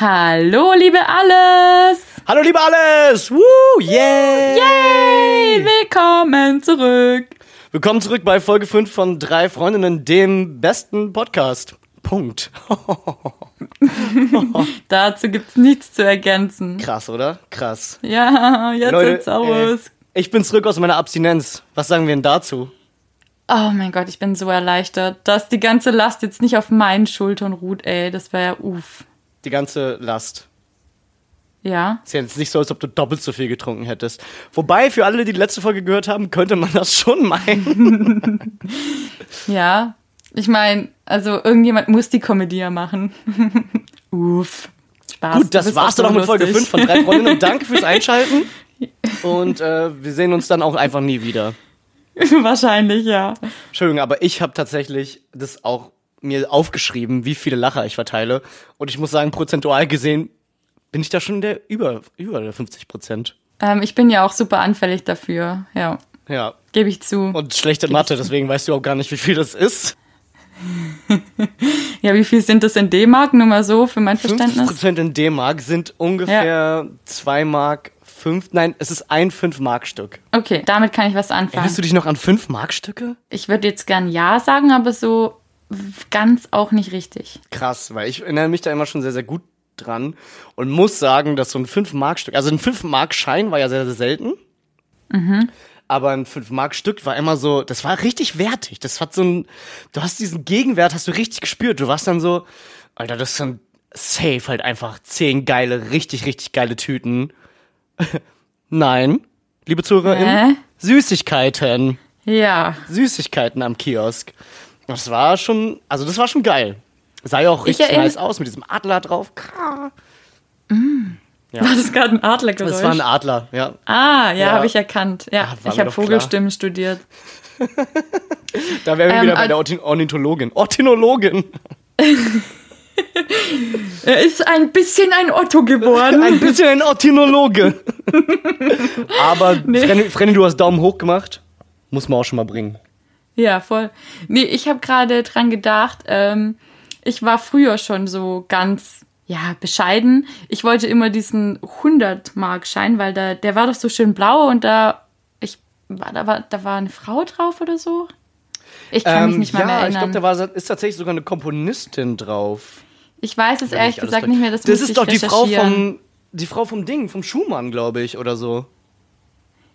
Hallo, liebe Alles! Hallo, liebe Alles! Woo, yeah! Yay! Willkommen zurück! Willkommen zurück bei Folge 5 von Drei Freundinnen, dem besten Podcast. Punkt. Dazu gibt's nichts zu ergänzen. Krass, oder? Krass. Ja, jetzt Leute, sieht's aus. Äh, ich bin zurück aus meiner Abstinenz. Was sagen wir denn dazu? Oh mein Gott, ich bin so erleichtert, dass die ganze Last jetzt nicht auf meinen Schultern ruht, ey. Das wäre ja uff. Die ganze Last. Ja. Ist ja jetzt nicht so, als ob du doppelt so viel getrunken hättest. Wobei, für alle, die die letzte Folge gehört haben, könnte man das schon meinen. Ja. Ich meine, also irgendjemand muss die ja machen. uff. Spaß. Gut, das war's dann auch mit Folge lustig. 5 von Drei Freundinnen. Danke fürs Einschalten. Und äh, wir sehen uns dann auch einfach nie wieder. Wahrscheinlich, ja. Entschuldigung, aber ich habe tatsächlich das auch mir aufgeschrieben, wie viele Lacher ich verteile. Und ich muss sagen, prozentual gesehen bin ich da schon der über, über der 50 Prozent. Ähm, ich bin ja auch super anfällig dafür. Ja, Ja. gebe ich zu. Und schlechte Mathe, deswegen weißt du auch gar nicht, wie viel das ist. Ja, wie viel sind das in D-Mark? Nur mal so für mein 50 Verständnis. Prozent in D-Mark sind ungefähr 2 Mark 5. Nein, es ist ein 5-Mark-Stück. Okay, damit kann ich was anfangen. Erinnerst du dich noch an 5-Mark-Stücke? Ich würde jetzt gern Ja sagen, aber so ganz auch nicht richtig. Krass, weil ich erinnere mich da immer schon sehr, sehr gut dran und muss sagen, dass so ein 5-Mark-Stück, also ein 5-Mark-Schein war ja sehr, sehr selten. Aber ein 5-Mark-Stück war immer so, das war richtig wertig. Das hat so ein, du hast diesen Gegenwert, hast du richtig gespürt. Du warst dann so, Alter, das ist dann safe halt einfach 10 geile, richtig, richtig geile Tüten. Nein, liebe ZuhörerInnen, Hä? Süßigkeiten. Ja, Süßigkeiten am Kiosk. Das war schon, also das war schon geil. Sah ja auch Ich richtig nice aus mit diesem Adler drauf. Ja. war das gerade ein Adlergeräusch? Das war ein Adler, ja. ah, ja, Ja. habe ich erkannt. Ja, war ich habe Vogelstimmen studiert. Da wären wir Ähm, wieder bei der Ornithologin. Ornithologin. Er ist ein bisschen ein Otto geworden. Ein bisschen ein Ornithologe. Aber Nee. Frenny, Frenny, du hast Daumen hoch gemacht. Muss man auch schon mal bringen. Ja, voll. Nee, ich habe gerade dran gedacht, ähm, ich war früher schon so ganz, ja, bescheiden. Ich wollte immer diesen 100-Mark-Schein, weil da, der war doch so schön blau und da, ich, war, da, war, da war eine Frau drauf oder so. Ich kann mich nicht mal Ähm, ja, mehr ich glaube, erinnern. da war, ist tatsächlich sogar eine Komponistin drauf. Ich weiß es Wenn ehrlich gesagt nicht mehr. Das, Das ist doch die Frau vom, die Frau vom Ding, vom Schumann, glaube ich, oder so.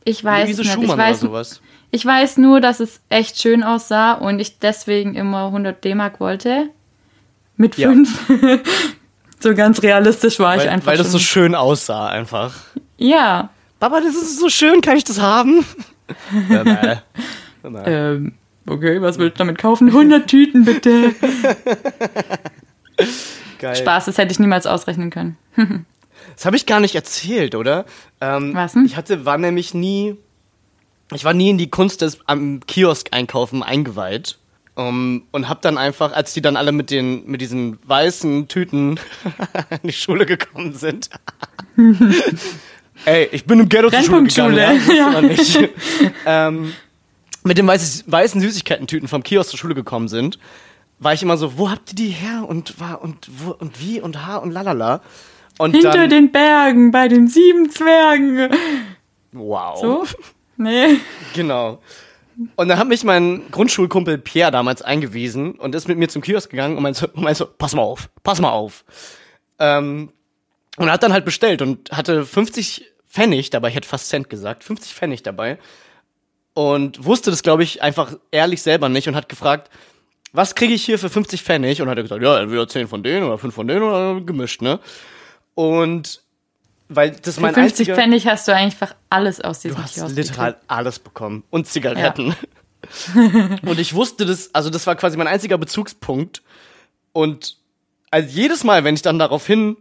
Ich weiß Luise es nicht. Schumann Ich weiß, oder sowas. ich weiß nur, dass es echt schön aussah und ich deswegen immer 100 D-Mark wollte. Mit Ja. fünf. so ganz realistisch war ich Weil, einfach weil das so schon. schön aussah, einfach. Ja. Papa, das ist so schön, kann ich das haben? ja, nein. Nein. Ähm, okay, was willst du damit kaufen? 100 Tüten bitte. Geil. Spaß, das hätte ich niemals ausrechnen können. Das habe ich gar nicht erzählt, oder? Ähm, Was denn? Ich hatte, war nämlich nie, ich war nie in die Kunst des am Kiosk einkaufen eingeweiht. Um, und hab dann einfach, als die dann alle mit den, mit diesen weißen Tüten in die Schule gekommen sind. Ey, ich bin im Ghetto zur Schule gegangen, ja, Brennpunktschule, wusste man nicht. ähm, mit den weißen, weißen Süßigkeiten-Tüten vom Kiosk zur Schule gekommen sind, war ich immer so, wo habt ihr die her und war und wo und wie und ha und lalala. Und Hinter dann, den Bergen, bei den sieben Zwergen. wow. So? Nee. Genau. Und dann hat mich mein Grundschulkumpel Pierre damals eingewiesen und ist mit mir zum Kiosk gegangen und meinte, meinte so, pass mal auf, pass mal auf. Ähm, und hat dann halt bestellt und hatte 50 Pfennig dabei, ich hätte fast Cent gesagt, 50 Pfennig dabei. Und wusste das, glaube ich, einfach ehrlich selber nicht und hat gefragt, was kriege ich hier für 50 Pfennig? Und hat er gesagt, ja, entweder 10 von denen oder 5 von denen oder gemischt, ne? Und weil das Für mein 50 einziger... Pfennig hast du einfach alles aus diesem Du hast Kiosk literal gekriegt. alles bekommen. Und Zigaretten. und ich wusste das, also das war quasi mein einziger Bezugspunkt. Und also jedes Mal, wenn ich dann daraufhin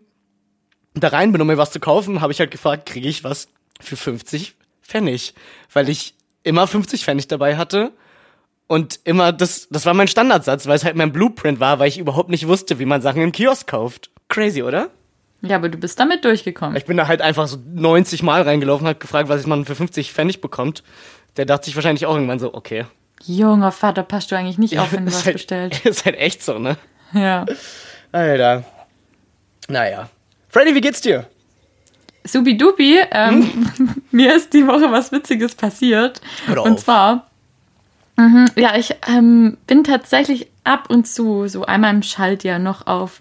da rein bin, um mir was zu kaufen, habe ich halt gefragt, kriege ich was für 50 Pfennig? Weil ich immer 50 Pfennig dabei hatte und immer das, das war mein Standardsatz, weil es halt mein Blueprint war, weil ich überhaupt nicht wusste, wie man Sachen im Kiosk kauft. Crazy, oder? Ja, aber du bist damit durchgekommen. Ich bin da halt einfach so 90 Mal reingelaufen, hab gefragt, was man für 50 Pfennig bekommt. Der dachte sich wahrscheinlich auch irgendwann so, okay. Junger Vater, passt du eigentlich nicht auf, wenn du was halt, bestellt. Ist halt echt so, ne? Ja. Alter. Naja. Freddy, wie geht's dir? Subidubi, ähm, mir ist die Woche was Witziges passiert. Hör doch und auf. zwar, mhm, ja, ich ähm, bin tatsächlich ab und zu, so einmal im Schaltjahr noch auf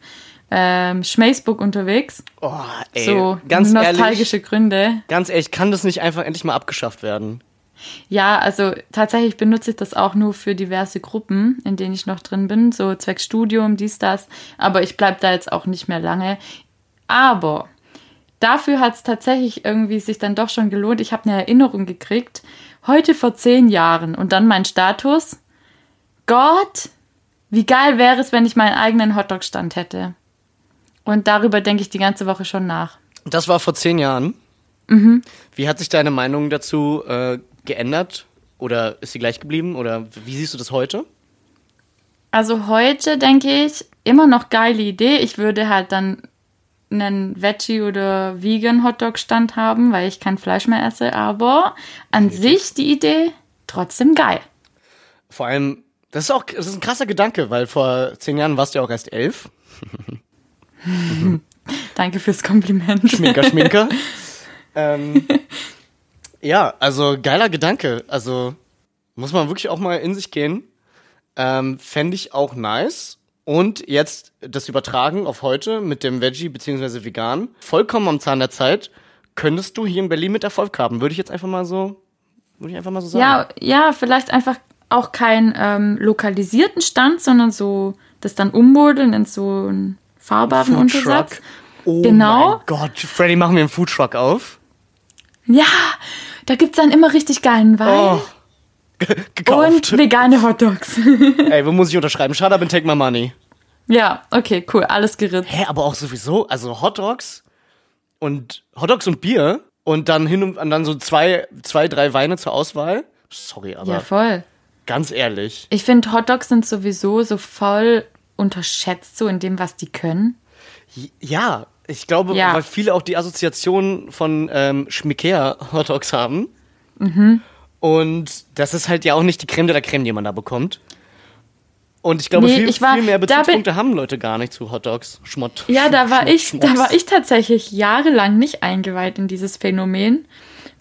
ähm, Schmaceburg unterwegs. Oh, ey. so ganz nostalgische ehrlich, Gründe. ganz ehrlich, kann das nicht einfach endlich mal abgeschafft werden? Ja, also tatsächlich benutze ich das auch nur für diverse Gruppen, in denen ich noch drin bin, so zwecks Studium, dies, das. Aber ich bleibe da jetzt auch nicht mehr lange. Aber dafür hat es tatsächlich irgendwie sich dann doch schon gelohnt. Ich habe eine Erinnerung gekriegt, heute vor zehn Jahren und dann mein Status. Gott, wie geil wäre es, wenn ich meinen eigenen Hotdog-Stand hätte. Und darüber denke ich die ganze Woche schon nach. Das war vor zehn Jahren. Wie hat sich deine Meinung dazu äh, geändert? Oder ist sie gleich geblieben? Oder wie siehst du das heute? Also heute denke ich, immer noch geile Idee. Ich würde halt dann einen Veggie- oder Vegan-Hotdog-Stand haben, weil ich kein Fleisch mehr esse. Aber an sich die Idee trotzdem geil. Vor allem, das ist auch das ist ein krasser Gedanke, weil vor zehn Jahren warst du ja auch erst elf. Danke fürs Kompliment. Schminker, Schminker. ähm, ja, also geiler Gedanke. Also muss man wirklich auch mal in sich gehen. Ähm, Fände ich auch nice. Und jetzt das Übertragen auf heute mit dem Veggie bzw. Vegan. Vollkommen am Zahn der Zeit. Könntest du hier in Berlin mit Erfolg haben? Würde ich jetzt einfach mal so, würde ich einfach mal so sagen. Ja, ja, vielleicht einfach auch keinen ähm, lokalisierten Stand, sondern so das dann ummodeln in so einen fahrbaren Untersatz. Oh Genau. mein Gott, Freddy, machen wir einen Foodtruck auf. Ja, da gibt's dann immer richtig geilen Wein Oh. Ge- Gekauft. und vegane Hotdogs. Ey, wo muss ich unterschreiben? Shut up and take my money. ja, okay, cool, alles geritzt. Hä, aber auch sowieso, also Hotdogs und Hotdogs und Bier und dann hin und, und dann so zwei, zwei, drei Weine zur Auswahl. Sorry, aber Ja, voll. ganz ehrlich. Ich finde, Hotdogs sind sowieso so voll unterschätzt, so in dem, was die können. Ja, ich glaube, Ja. weil viele auch die Assoziation von ähm, Schmickea Hotdogs haben. Mhm. Und das ist halt ja auch nicht die Creme de la Creme, die man da bekommt. Und ich glaube, Nee, viel, ich war- viel mehr Bezugspunkte haben Leute gar nicht zu Hotdogs. Schmott. Ja, da war Schmott, ich, da war ich tatsächlich jahrelang nicht eingeweiht in dieses Phänomen.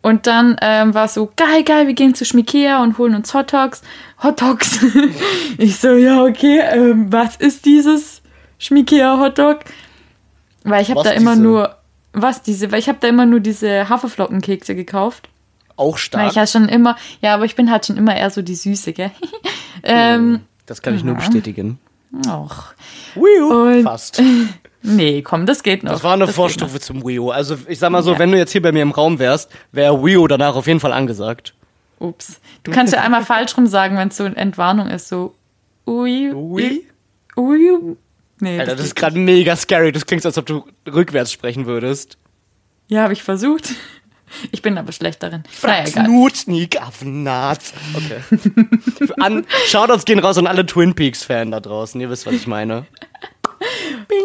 Und dann ähm, war so, geil, geil, wir gehen zu Schmikea und holen uns Hotdogs. Hotdogs. ich so, ja, okay, ähm, was ist dieses Schmikea Hotdog? Weil ich habe da immer diese? nur, was diese, weil ich habe da immer nur diese Haferflockenkekse gekauft. Auch Weil stark. ich ja schon immer, ja, aber ich bin halt schon immer eher so die Süße, gell? ähm, das kann ich nur bestätigen. U. Und- Fast. Nee, komm, das geht noch. Das war eine geht Vorstufe zum Wii U. Also ich sag mal so, Ja. wenn du jetzt hier bei mir im Raum wärst, wäre Wii U danach auf jeden Fall angesagt. Ups. Du kannst ja einmal falsch rum sagen, wenn es so eine Entwarnung ist, so ui, Wii? ui. Nee, Alter, das das ist gerade mega scary. Das klingt, als ob du rückwärts sprechen würdest. Ja, habe ich versucht. Ich bin aber schlecht darin. Naja, egal. Knut, Sneak, Affennaht. Okay. an, Shoutouts gehen raus an alle Twin Peaks-Fan da draußen. Ihr wisst, was ich meine.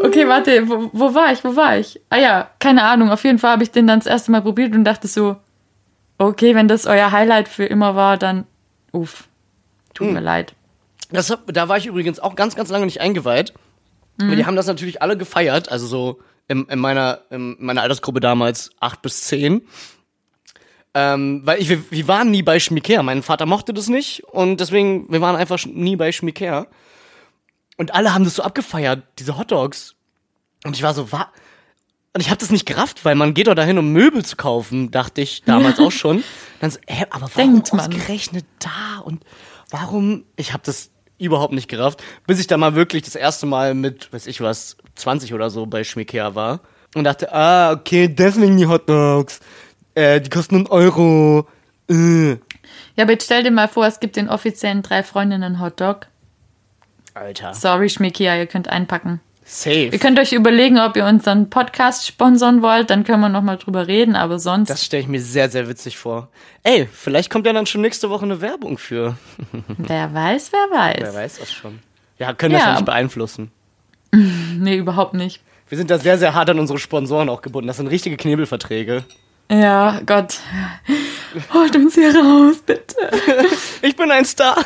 Okay, warte, wo, wo war ich? Wo war ich? Ah ja, keine Ahnung. Auf jeden Fall habe ich den dann das erste Mal probiert und dachte so, okay, wenn das euer Highlight für immer war, dann uff. Tut Hm. mir leid. Das, da war ich übrigens auch ganz, ganz lange nicht eingeweiht. Aber die haben das natürlich alle gefeiert. Also so in, in, meiner, in meiner Altersgruppe damals acht bis zehn. Ähm, weil ich, wir, wir waren nie bei Schmiker. Mein Vater mochte das nicht und deswegen, wir waren einfach nie bei Schmiker. Und alle haben das so abgefeiert, diese Hotdogs. Und ich war so, wa? Und ich habe das nicht gerafft, weil man geht doch dahin, um Möbel zu kaufen, dachte ich damals auch schon. Dann so, hä, aber warum Denkt man. ausgerechnet da? Und warum? Ich habe das überhaupt nicht gerafft, bis ich da mal wirklich das erste Mal mit, weiß ich was, 20 oder so bei Schmickea war. Und dachte, ah, okay, deswegen die Hotdogs. Äh, die kosten einen Euro. Äh. Ja, aber jetzt stell dir mal vor, es gibt den offiziellen drei Freundinnen Hotdog. Alter. Sorry, Schmikia, ihr könnt einpacken. Safe. Ihr könnt euch überlegen, ob ihr unseren Podcast sponsern wollt, dann können wir nochmal drüber reden, aber sonst. Das stelle ich mir sehr, sehr witzig vor. Ey, vielleicht kommt ja dann schon nächste Woche eine Werbung für. wer weiß, wer weiß. Wer weiß das schon. Ja, können das Ja, nicht beeinflussen. Nee, überhaupt nicht. Wir sind da sehr, sehr hart an unsere Sponsoren auch gebunden. Das sind richtige Knebelverträge. Ja, Gott. Holt uns hier raus, bitte. Ich bin ein Star.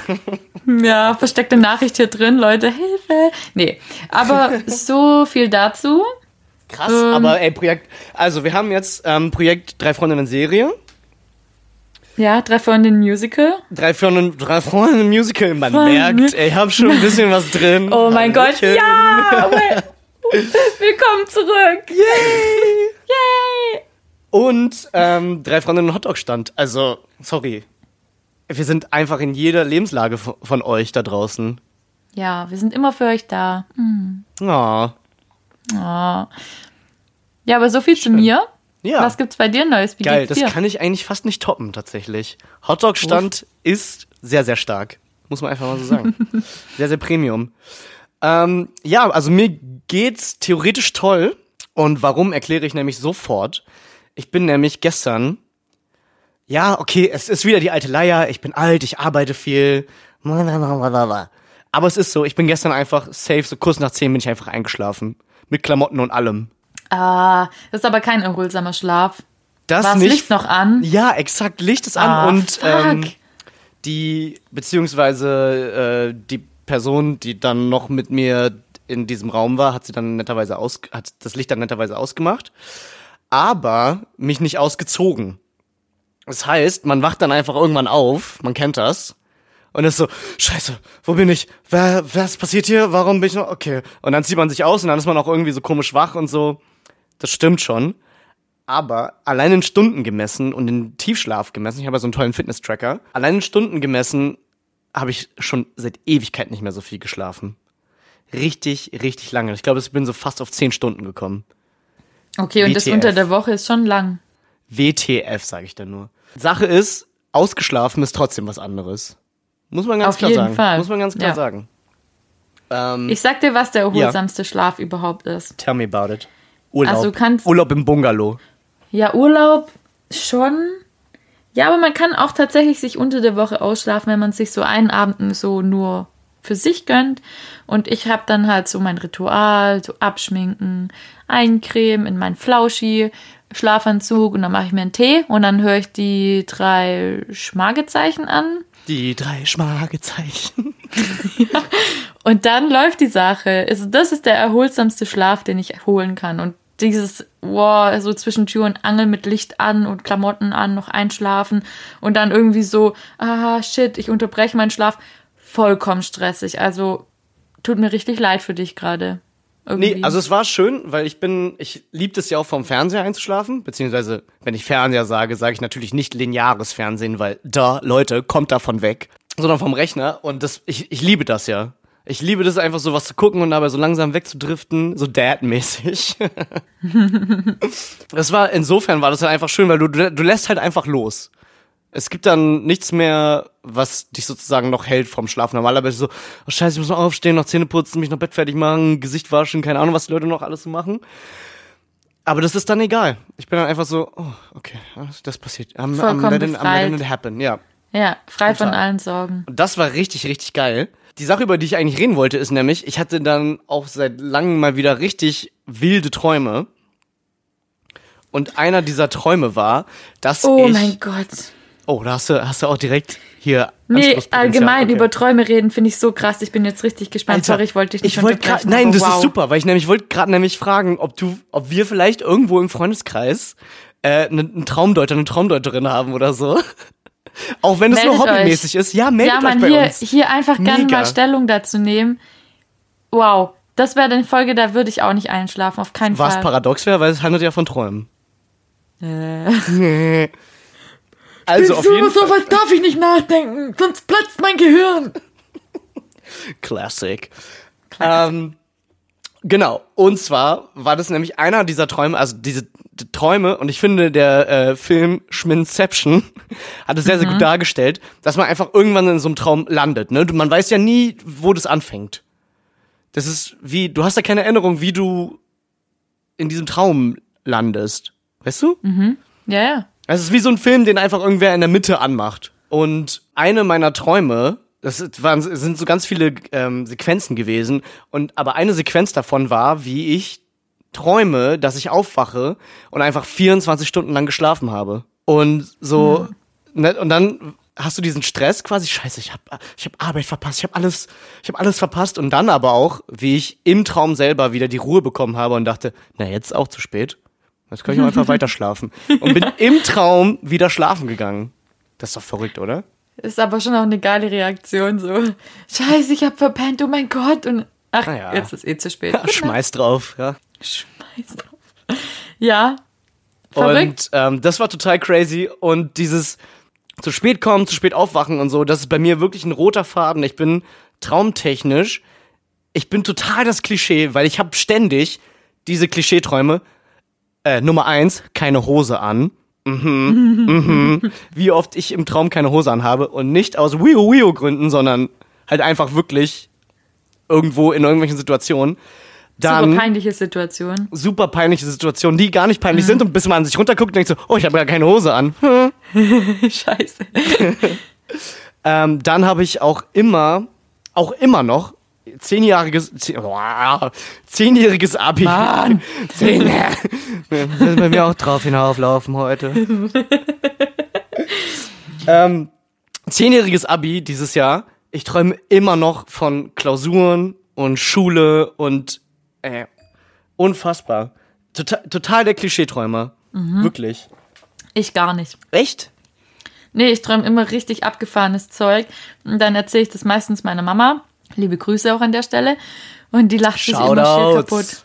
Ja, versteckte Nachricht hier drin, Leute, Hilfe. Nee, aber so viel dazu. Krass, Ähm. aber ey, Projekt. Also, wir haben jetzt ähm, Projekt Drei Freundinnen Serie. Ja, drei Freundinnen Musical. Drei Freundinnen, drei Freundinnen Musical. Man Freunde. merkt, ey, ich hab schon ein bisschen was drin. Oh mein Gott, ja! Willkommen zurück. Yay! Yay! Und ähm, drei Freundinnen Hotdog stand. Also, sorry. Wir sind einfach in jeder Lebenslage von, euch da draußen. Ja, wir sind immer für euch da. Hm. Oh. Oh. Ja, aber so viel zu mir. Ja. Was gibt's bei dir Neues? Wie Geil, das dir? kann ich eigentlich fast nicht toppen, tatsächlich. Hotdog-Stand ist sehr, sehr stark. Muss man einfach mal so sagen. sehr, sehr Premium. Ähm, ja, also mir geht's theoretisch toll. Und warum erkläre ich nämlich sofort. Ich bin nämlich gestern. Ja, okay, es ist wieder die alte Leier. Ich bin alt, ich arbeite viel. Aber es ist so, ich bin gestern einfach safe, so kurz nach zehn bin ich einfach eingeschlafen. Mit Klamotten und allem. Ah, das ist aber kein erholsamer Schlaf. Das War das nicht. Licht noch an? Ja, exakt, Licht ist an Ah, und fuck. ähm, die, beziehungsweise äh, die Person, die dann noch mit mir in diesem Raum war, hat sie dann netterweise aus, hat das Licht dann netterweise ausgemacht, aber mich nicht ausgezogen. Das heißt, man wacht dann einfach irgendwann auf, man kennt das, und ist so, scheiße, wo bin ich? Wer, was passiert hier? Warum bin ich noch? Okay. Und dann zieht man sich aus und dann ist man auch irgendwie so komisch wach und so. Das stimmt schon. Aber allein in Stunden gemessen und in Tiefschlaf gemessen, ich habe ja so einen tollen Fitness-Tracker, allein in Stunden gemessen habe ich schon seit Ewigkeit nicht mehr so viel geschlafen. Richtig, richtig lange. Ich glaube, ich bin so fast auf 10 Stunden gekommen. Okay, und das WTF. unter der Woche ist schon lang. WTF, sage ich dann nur. Sache ist, ausgeschlafen ist trotzdem was anderes. Muss man ganz Auf klar jeden sagen. Fall. Muss man ganz klar Ja. sagen. Ähm, Ich sag dir, was der erholsamste Schlaf überhaupt ist. tell me about it. Urlaub. Also kannst- Urlaub im Bungalow. Ja, Urlaub schon. Ja, aber man kann auch tatsächlich sich unter der Woche ausschlafen, wenn man sich so einen Abend so nur für sich gönnt. Und ich habe dann halt so mein Ritual, so abschminken, eincremen in meinen Flauschi, Schlafanzug und dann mache ich mir einen Tee und dann höre ich die drei Schmagezeichen an. Die drei Schmagezeichen. Und dann läuft die Sache. Also das ist der erholsamste Schlaf, den ich holen kann. Und dieses, wow, so zwischen Tür und Angel mit Licht an und Klamotten an, noch einschlafen und dann irgendwie so, ah, shit, ich unterbreche meinen Schlaf. Vollkommen stressig. Also tut mir richtig leid für dich gerade. Irgendwie. Nee, also es war schön, weil ich bin, ich liebe es ja auch vom Fernseher einzuschlafen, beziehungsweise wenn ich Fernseher sage, sage ich natürlich nicht lineares Fernsehen, weil da, Leute, kommt davon weg, sondern vom Rechner und das, ich, ich liebe das ja. Ich liebe das einfach so was zu gucken und dabei so langsam wegzudriften, so Dad-mäßig. das war, insofern war das halt einfach schön, weil du, du lässt halt einfach los. Es gibt dann nichts mehr, was dich sozusagen noch hält vom Schlaf. Normalerweise so, oh scheiße, ich muss noch aufstehen, noch Zähne putzen, mich noch Bett fertig machen, Gesicht waschen, keine Ahnung, was die Leute noch alles so machen. Aber das ist dann egal. Ich bin dann einfach so, oh, okay, das- das passiert. I'm, I'm, Vollkommen letting, I'm letting it happen, ja. ja, frei von allen Sorgen. Und das war richtig, richtig geil. Die Sache, über die ich eigentlich reden wollte, ist nämlich, ich hatte dann auch seit langem mal wieder richtig wilde Träume. Und einer dieser Träume war, dass Oh ich... mein Gott. Oh, da hast du, hast du auch direkt hier. Nee, allgemein Okay. über Träume reden finde ich so krass. Ich bin jetzt richtig gespannt. Alter, Sorry, ich wollte dich nicht ich wollte grad. Nein, das wow. ist super, weil ich nämlich wollte gerade nämlich fragen, ob du, ob wir vielleicht irgendwo im Freundeskreis äh, einen, einen Traumdeuter, eine Traumdeuterin haben oder so. Auch wenn es nur hobbymäßig ist. Ja, meldet Ja, euch man, bei hier, uns. hier einfach gerne mal Stellung dazu nehmen. Wow, das wäre eine Folge, da würde ich auch nicht einschlafen, auf keinen Was Fall. paradox wäre, weil es handelt ja von Träumen. Äh. Also auf jeden Fall. sowas darf ich nicht nachdenken, sonst platzt mein Gehirn. Classic. Ähm, genau. Und zwar war das nämlich einer dieser Träume, also diese Träume, und ich finde, der äh, Film Schminception hat es sehr, sehr gut dargestellt, dass man einfach irgendwann in so einem Traum landet. Ne? Man weiß ja nie, wo das anfängt. das ist wie, du hast da keine Erinnerung, wie du in diesem Traum landest. Weißt du? Ja, ja. Es ist wie so ein Film, den einfach irgendwer in der Mitte anmacht. Und eine meiner Träume, das waren, sind so ganz viele ähm, Sequenzen gewesen. Und aber eine Sequenz davon war, wie ich träume, dass ich aufwache und einfach 24 Stunden lang geschlafen habe. Und so, ne, und dann hast du diesen Stress quasi, scheiße, ich habe ich hab Arbeit verpasst, ich habe alles, ich habe alles verpasst. Und dann aber auch, wie ich im Traum selber wieder die Ruhe bekommen habe und dachte, na jetzt ist auch zu spät. Jetzt kann ich auch einfach weiter schlafen. Und bin im Traum wieder schlafen gegangen. Das ist doch verrückt, oder? Ist aber schon auch eine geile Reaktion, so. Scheiße, ich hab verpennt, oh mein Gott. Und ach, ja. jetzt ist eh zu spät. Ja, schmeiß drauf, ja. Schmeiß drauf. Ja. Verrückt. Und ähm, das war total crazy. Und dieses zu spät kommen, zu spät aufwachen und so, das ist bei mir wirklich ein roter Faden. Ich bin traumtechnisch, ich bin total das Klischee, weil ich habe ständig diese Klischeeträume. Äh, Nummer eins, keine Hose an. Mhm, mhm. Wie oft ich im Traum keine Hose anhabe und nicht aus Wio Wio Gründen, sondern halt einfach wirklich irgendwo in irgendwelchen Situationen. Dann Super peinliche Situation. super peinliche Situationen, die gar nicht peinlich sind und bis man sich runterguckt und denkt so, oh, ich habe gar keine Hose an. Hm. Scheiße. Ähm, dann habe ich auch immer, auch immer noch, zehnjähriges, zehnjähriges Abi. Mann. Zehn, wir müssen bei mir auch drauf hinauflaufen heute. ähm, zehnjähriges Abi dieses Jahr. Ich träume immer noch von Klausuren und Schule und äh, unfassbar. Total, total der Klischeeträumer. Wirklich. Ich gar nicht. Echt? Nee, ich träume immer richtig abgefahrenes Zeug. Und dann erzähle ich das meistens meiner Mama. Liebe Grüße auch an der Stelle. Und die lacht sich immer Shoutouts. kaputt.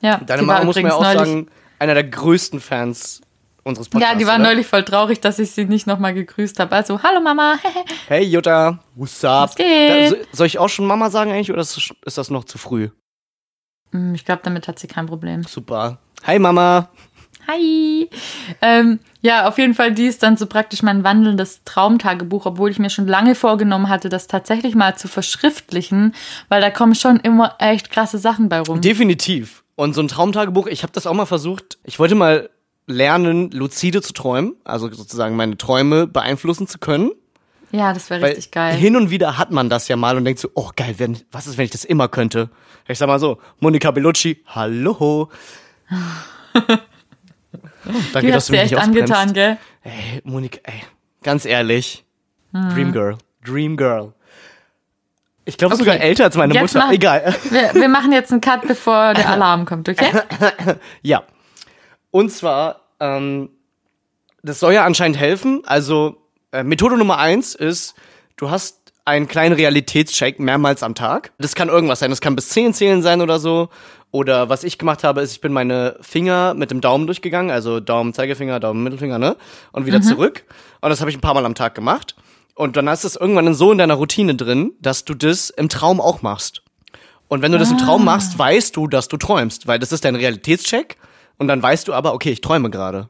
Ja, Deine die war Mama muss mir auch neulich, sagen, einer der größten Fans unseres Podcasts. Ja, die war oder? neulich voll traurig, dass ich sie nicht nochmal gegrüßt habe. Also, hallo Mama. Hey Jutta, what's up? Was geht? Da, so, soll ich auch schon Mama sagen eigentlich oder ist das, ist das noch zu früh? Hm, ich glaube, damit hat sie kein Problem. Super. Hi Mama. Hi. Ähm, ja, auf jeden Fall, die ist dann so praktisch mein wandelndes Traumtagebuch, obwohl ich mir schon lange vorgenommen hatte, das tatsächlich mal zu verschriftlichen, weil da kommen schon immer echt krasse Sachen bei rum. Definitiv. Und so ein Traumtagebuch, ich habe das auch mal versucht. Ich wollte mal lernen, lucide zu träumen, also sozusagen meine Träume beeinflussen zu können. ja, das wäre richtig geil. hin und wieder hat man das ja mal und denkt so, oh geil, wenn, was ist, wenn ich das immer könnte? Ich sag mal so, Monika Bellucci, hallo. Oh, danke, Die dass hast du mich echt angetan, gell? Ey, Monika, ey, ganz ehrlich. Hm. Dream Girl. Dream Girl. Ich glaube Okay. sogar älter als meine Jetzt Mutter. mach- Egal. Wir, wir machen jetzt einen Cut, bevor der Alarm kommt, okay? ja. Und zwar, ähm, das soll ja anscheinend helfen. Also, äh, Methode Nummer eins ist, du hast einen kleinen Realitätscheck mehrmals am Tag. Das kann irgendwas sein. Das kann bis zehn zählen sein oder so. Oder was ich gemacht habe, ist, ich bin meine Finger mit dem Daumen durchgegangen. Also Daumen, Zeigefinger, Daumen, Mittelfinger, ne? Und wieder zurück. Und das habe ich ein paar Mal am Tag gemacht. Und dann ist es irgendwann so in deiner Routine drin, dass du das im Traum auch machst. Und wenn du das im Traum machst, weißt du, dass du träumst, weil das ist dein Realitätscheck. Und dann weißt du aber, okay, ich träume gerade.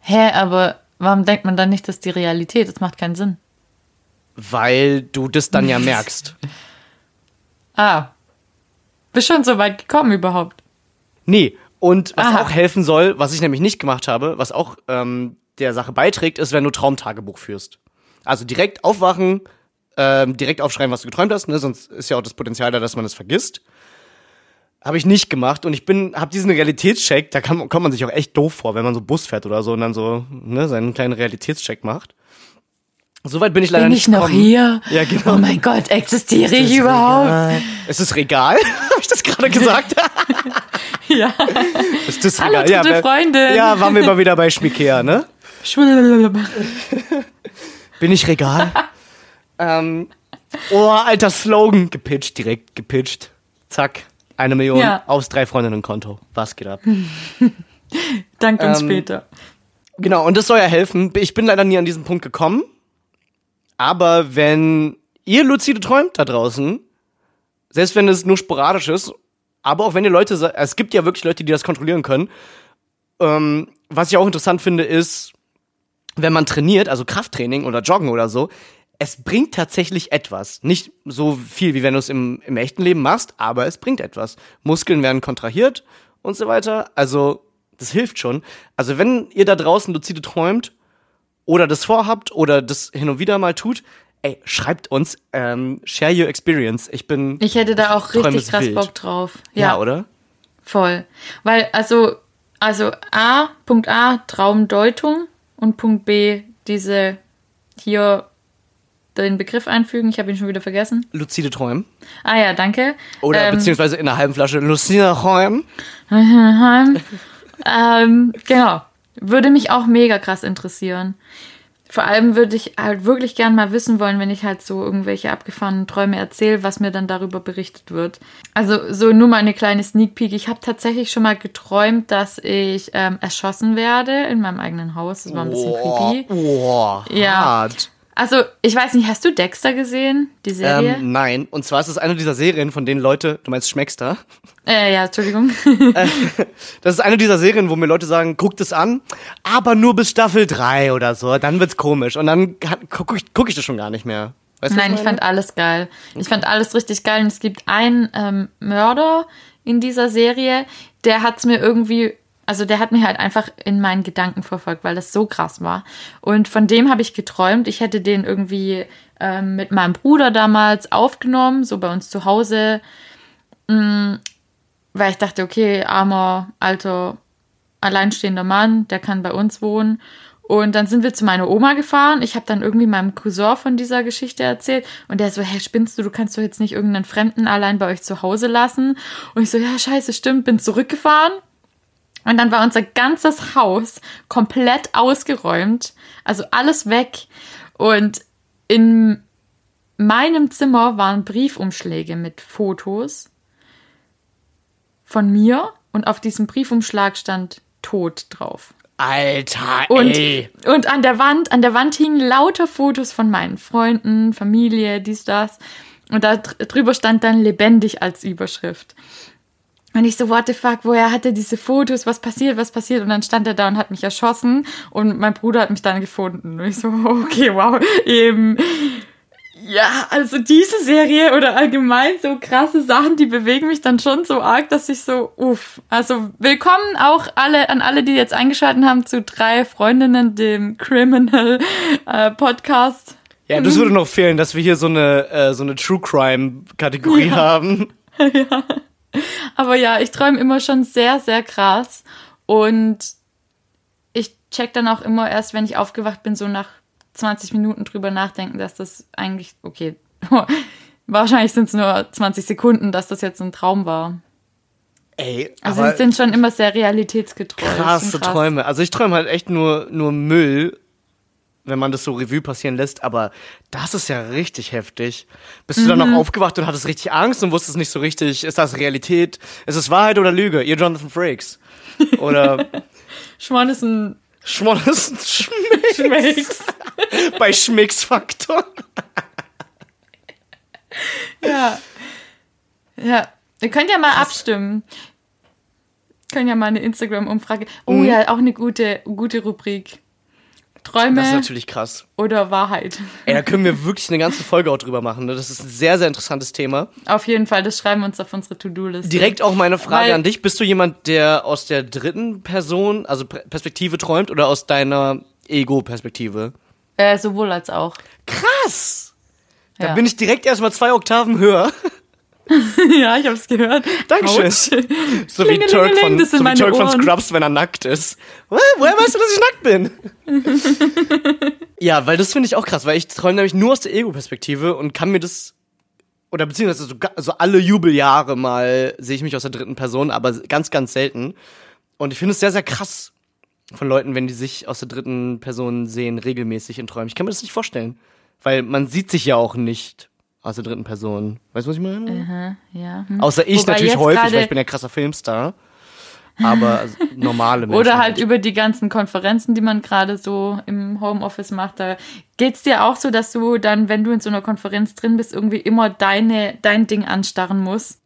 Hä, aber warum denkt man dann nicht, dass die Realität? Das macht keinen Sinn. Weil du das dann ja merkst. Ah. Bist schon so weit gekommen überhaupt? Nee. Und was Aha. auch helfen soll, was ich nämlich nicht gemacht habe, was auch ähm, der Sache beiträgt, ist, wenn du Traumtagebuch führst. Also direkt aufwachen, ähm, direkt aufschreiben, was du geträumt hast, ne? sonst ist ja auch das Potenzial da, dass man es vergisst. Habe ich nicht gemacht und ich bin, habe diesen Realitätscheck, da kann, kommt man sich auch echt doof vor, wenn man so Bus fährt oder so und dann so ne, seinen kleinen Realitätscheck macht. Soweit bin ich leider Bin nicht ich noch gekommen. hier? Ja, genau. Oh mein Gott, existiere ich überhaupt? Regal. Ist es Regal? Habe ich das gerade gesagt? Ja. Ist das Hallo, Regal? gute ja, Freundin. Ja, waren wir mal wieder bei Schmikea, ne? Bin ich Regal? ähm, oh, alter Slogan. Gepitcht, direkt gepitcht. Zack. Eine Million Ja. aufs Drei-Freundinnen-Konto. Was geht ab? Dank uns Ähm, später. Genau, und das soll ja helfen. Ich bin leider nie an diesen Punkt gekommen. Aber wenn ihr lucide träumt da draußen, selbst wenn es nur sporadisch ist, aber auch wenn ihr Leute, es gibt ja wirklich Leute, die das kontrollieren können. Ähm, was ich auch interessant finde, ist, wenn man trainiert, also Krafttraining oder Joggen oder so, es bringt tatsächlich etwas. Nicht so viel, wie wenn du es im, im echten Leben machst, aber es bringt etwas. Muskeln werden kontrahiert und so weiter. Also, das hilft schon. Also, wenn ihr da draußen luzide träumt oder das vorhabt oder das hin und wieder mal tut, ey, schreibt uns, ähm, share your experience. Ich bin. Ich hätte da auch richtig krass wild. Bock drauf. Ja, oder? Voll. Weil, also, also A, Punkt A, Traumdeutung und Punkt B, diese hier den Begriff einfügen. Ich habe ihn schon wieder vergessen. Luzide träumen. Ah ja, danke. Oder Ähm, beziehungsweise in einer halben Flasche Lucide träumen. ähm, genau. Würde mich auch mega krass interessieren. Vor allem würde ich halt wirklich gern mal wissen wollen, wenn ich halt so irgendwelche abgefahrenen Träume erzähle, was mir dann darüber berichtet wird. Also so nur mal eine kleine Sneak Peek. Ich habe tatsächlich schon mal geträumt, dass ich ähm, erschossen werde in meinem eigenen Haus. Das war ein bisschen creepy. Boah, Ja. hart. Also ich weiß nicht, hast du Dexter gesehen, die Serie? Ähm, nein, und zwar ist es eine dieser Serien, von denen Leute, du meinst Schmeckster, äh, ja, Entschuldigung. das ist eine dieser Serien, wo mir Leute sagen, guckt es an, aber nur bis Staffel 3 oder so, dann wird's komisch und dann gucke ich, guck ich das schon gar nicht mehr. Weißt Nein, ich meine? fand alles geil. Ich fand alles richtig geil. Und es gibt einen ähm, Mörder in dieser Serie, der hat's mir irgendwie, also der hat mir halt einfach in meinen Gedanken verfolgt, weil das so krass war. Und von dem habe ich geträumt. Ich hätte den irgendwie ähm, mit meinem Bruder damals aufgenommen, so bei uns zu Hause, mh, weil ich dachte, okay, armer, alter, alleinstehender Mann, der kann bei uns wohnen. Und dann sind wir zu meiner Oma gefahren. Ich habe dann irgendwie meinem Cousin von dieser Geschichte erzählt. Und der so, hä, spinnst du, du kannst doch jetzt nicht irgendeinen Fremden allein bei euch zu Hause lassen. Und ich so, ja, scheiße, stimmt, bin zurückgefahren. Und dann war unser ganzes Haus komplett ausgeräumt. Also alles weg. Und in meinem Zimmer waren Briefumschläge mit Fotos von mir. Und auf diesem Briefumschlag stand Tod drauf. Alter, Und, ey. und an der Wand, an der Wand hingen lauter Fotos von meinen Freunden, Familie, dies, das. Und da dr- drüber stand dann lebendig als Überschrift. Und ich so, what the fuck, woher hat er diese Fotos? Was passiert, was passiert? Und dann stand er da und hat mich erschossen und mein Bruder hat mich dann gefunden. Und ich so, okay, wow, eben. Ja, also diese Serie oder allgemein so krasse Sachen, die bewegen mich dann schon so arg, dass ich so, uff. Also willkommen auch alle an alle, die jetzt eingeschaltet haben zu drei Freundinnen, dem Criminal äh, Podcast. Ja, das würde noch fehlen, dass wir hier so eine, äh, so eine True Crime Kategorie haben. Aber ja, ich träume immer schon sehr, sehr krass. Und ich check dann auch immer erst, wenn ich aufgewacht bin, so nach 20 Minuten drüber nachdenken, dass das eigentlich, okay, wahrscheinlich sind es nur 20 Sekunden, dass das jetzt ein Traum war. Ey, Also sie sind schon immer sehr realitätsgetreu. Krasse krass. Träume. Also ich träume halt echt nur, nur Müll, wenn man das so Revue passieren lässt, aber das ist ja richtig heftig. Bist du dann Mhm. noch aufgewacht und hattest richtig Angst und wusstest nicht so richtig, ist das Realität? Ist es Wahrheit oder Lüge? Ihr Jonathan Frakes. Oder Schwan ist ein Schmolles Schmicks. Schmecks. Bei Schmicks Faktor. Ja. Ja. Ihr könnt ja mal abstimmen. Können ja mal eine Instagram-Umfrage. Oh Mhm. ja, auch eine gute, gute Rubrik. Träume Das ist natürlich krass. oder Wahrheit. Ey, da können wir wirklich eine ganze Folge auch drüber machen. Ne? Das ist ein sehr, sehr interessantes Thema. Auf jeden Fall, das schreiben wir uns auf unsere To-Do-Liste. Direkt auch meine Frage Weil- an dich. Bist du jemand, der aus der dritten Person, also Perspektive träumt oder aus deiner Ego-Perspektive? Äh, sowohl als auch. Krass! Da Ja. bin ich direkt erstmal zwei Oktaven höher. ja, ich hab's gehört. Dankeschön. So wie Turk von, so wie Turk von. Scrubs, wenn er nackt ist. Woher, woher weißt du, dass ich nackt bin? ja, weil das finde ich auch krass, weil ich träume nämlich nur aus der Ego-Perspektive und kann mir das oder beziehungsweise so, so alle Jubeljahre mal sehe ich mich aus der dritten Person, aber ganz, ganz selten. Und ich finde es sehr, sehr krass von Leuten, wenn die sich aus der dritten Person sehen, regelmäßig in Träumen. Ich kann mir das nicht vorstellen. Weil man sieht sich ja auch nicht aus der dritten Person. Weißt du, was ich meine? Aha, ja. hm. Außer ich Wobei natürlich häufig, weil ich bin ja krasser Filmstar. Aber normale Menschen. Oder halt über die ganzen Konferenzen, die man gerade so im Homeoffice macht. Da geht's dir auch so, dass du dann, wenn du in so einer Konferenz drin bist, irgendwie immer deine, dein Ding anstarren musst.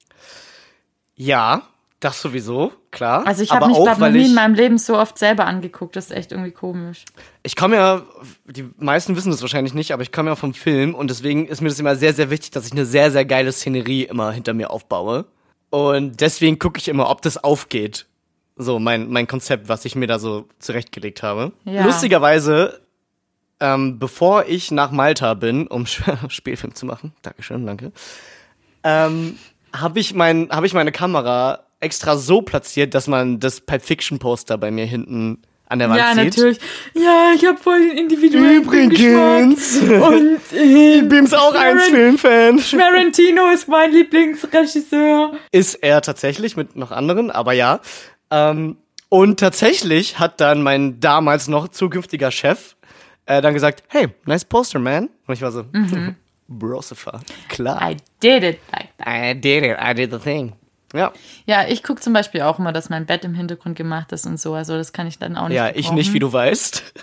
Ja, Das sowieso, klar. Also ich habe mich, auch, nie ich, in meinem Leben so oft selber angeguckt. Das ist echt irgendwie komisch. ich komme ja, die meisten wissen das wahrscheinlich nicht, aber ich komme ja vom Film und deswegen ist mir das immer sehr, sehr wichtig, dass ich eine sehr, sehr geile Szenerie immer hinter mir aufbaue. Und deswegen gucke ich immer, ob das aufgeht. So, mein, mein Konzept, was ich mir da so zurechtgelegt habe. Ja. Lustigerweise, ähm, bevor ich nach Malta bin, um Spielfilm zu machen, Dankeschön, danke, ähm, habe ich, mein, hab ich meine Kamera extra so platziert, dass man das Pulp Fiction Poster bei mir hinten an der Wand ja, sieht. natürlich. Ja, ich habe voll den individuellen Übrigens. Und äh, Beams auch ein Sharon- Filmfan. Tarantino ist mein Lieblingsregisseur. Ist er tatsächlich mit noch anderen, aber ja. Ähm, und tatsächlich hat dann mein damals noch zukünftiger Chef äh, dann gesagt, hey, nice poster, man. Und ich war so, Mhm. Brosifer, klar. I did it like that. I did it, I did the thing. Ja, Ja, ich gucke zum Beispiel auch immer, dass mein Bett im Hintergrund gemacht ist und so. Also das kann ich dann auch nicht ja, ich gebrauchen. nicht, wie du weißt.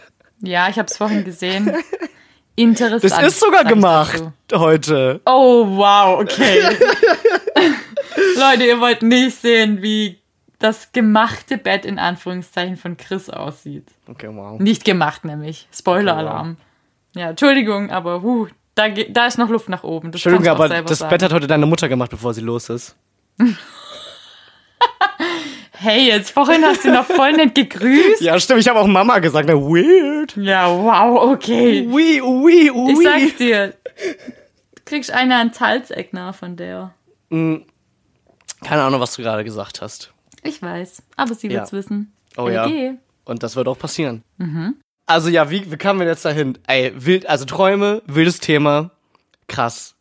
Ja, ich habe es vorhin gesehen. Interessant. Das ist sogar ich gemacht heute. Oh, wow, okay. Leute, ihr wollt nicht sehen, wie das gemachte Bett in Anführungszeichen von Chris aussieht. Okay, wow. Nicht gemacht, nämlich. Spoiler-Alarm. Ja, Entschuldigung, aber huh, da, da ist noch Luft nach oben. Das Entschuldigung, aber das sagen. Bett hat heute deine Mutter gemacht, bevor sie los ist. Hey, jetzt vorhin hast du noch voll nett gegrüßt. Ja, stimmt, ich habe auch Mama gesagt. Na, weird. Ja, wow, okay. Ui, ui, ui. Ich sag's dir. Du kriegst eine ans Halseck nah von der. Keine Ahnung, was du gerade gesagt hast. Ich weiß, aber sie Ja. wird's wissen. Oh ja. LG. Und das wird auch passieren. Also ja, wie, wie kamen wir jetzt dahin? Ey, wild, also Träume, wildes Thema. Krass.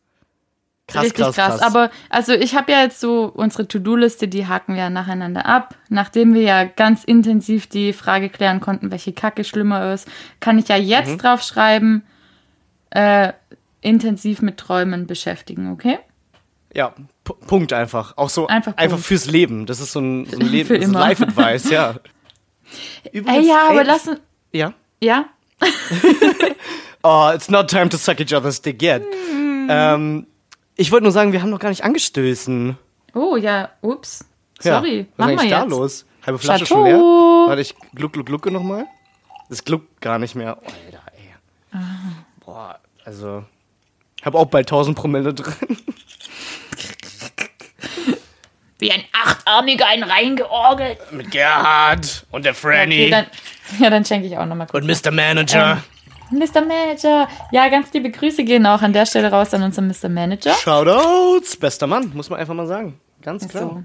Krass, Richtig krass, krass. krass. Aber also ich habe ja jetzt so unsere To-Do-Liste, die haken wir ja nacheinander ab. Nachdem wir ja ganz intensiv die Frage klären konnten, welche Kacke schlimmer ist, kann ich ja jetzt Mhm. drauf schreiben, äh, intensiv mit Träumen beschäftigen, okay? ja, P Punkt einfach. Auch so Einfach einfach, Punkt. fürs Leben. Das ist so ein, so ein Leben, so. Life-Advice, ja. Ey, Übrigens, ja, aber ey, lass uns. Ja. Ja? Oh, it's not time to suck each other's dick yet. Hm. Ähm, ich wollte nur sagen, wir haben noch gar nicht angestößen. Oh, ja, ups. Ja, Sorry, was machen ist wir eigentlich da jetzt. los? Halbe Flasche Chateau. schon leer? Warte, ich gluck, gluck, glucke nochmal. Das gluckt gar nicht mehr. Oh, Alter, ey. Ah. Boah, also. Ich habe auch bald 1000 Promille drin. Wie ein Achtarmiger einen reingeorgelt. Mit Gerhard und der Franny Okay, dann, ja, dann schenke ich auch nochmal kurz. und Mr. Manager. Mr. Manager. Ja, ganz liebe Grüße gehen auch an der Stelle raus an unseren Mr. Manager. Shoutouts, bester Mann, muss man einfach mal sagen. Ganz klar. So.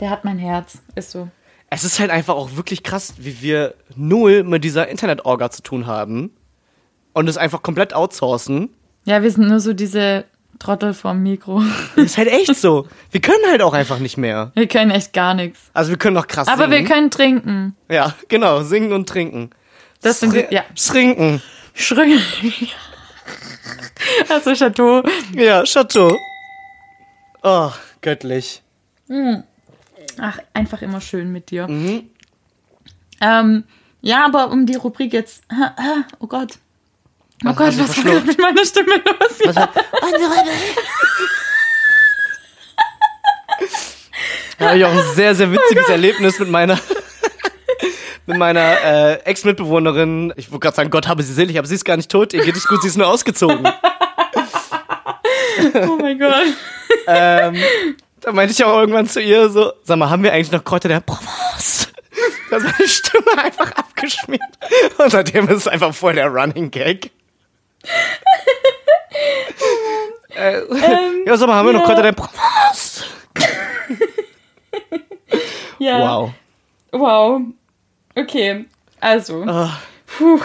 Der hat mein Herz. Ist so. Es ist halt einfach auch wirklich krass, wie wir null mit dieser Internet-Orga zu tun haben und es einfach komplett outsourcen. Ja, wir sind nur so diese Trottel vorm Mikro. Das ist halt echt so. Wir können halt auch einfach nicht mehr. Wir können echt gar nichts. Also wir können noch krass Aber singen. wir können trinken. Ja, genau, singen und trinken. Das sind die, ja. Schrinken. Schröcken. Also Chateau. Ja, Chateau. Oh, göttlich. Ach, einfach immer schön mit dir. Mhm. Ähm, ja, aber um die Rubrik jetzt. Oh Gott. Oh Was Gott, was ist mit meiner Stimme los? Ja. Da habe ich auch ein sehr, sehr witziges Erlebnis mit meiner mit meiner äh, Ex-Mitbewohnerin. Ich wollte gerade sagen, Gott habe sie selig, aber sie ist gar nicht tot. Ihr geht es gut, sie ist nur ausgezogen. Oh mein Gott. ähm, da meinte ich auch irgendwann zu ihr so, sag mal, haben wir eigentlich noch Kräuter der Provence? Da ist meine Stimme einfach abgeschmiert. Und seitdem ist es einfach voll der Running Gag. äh, ja, sag mal, haben wir noch ja. Kräuter der Provence? Ja. Wow. Wow. Okay. Also. Ah. Puh.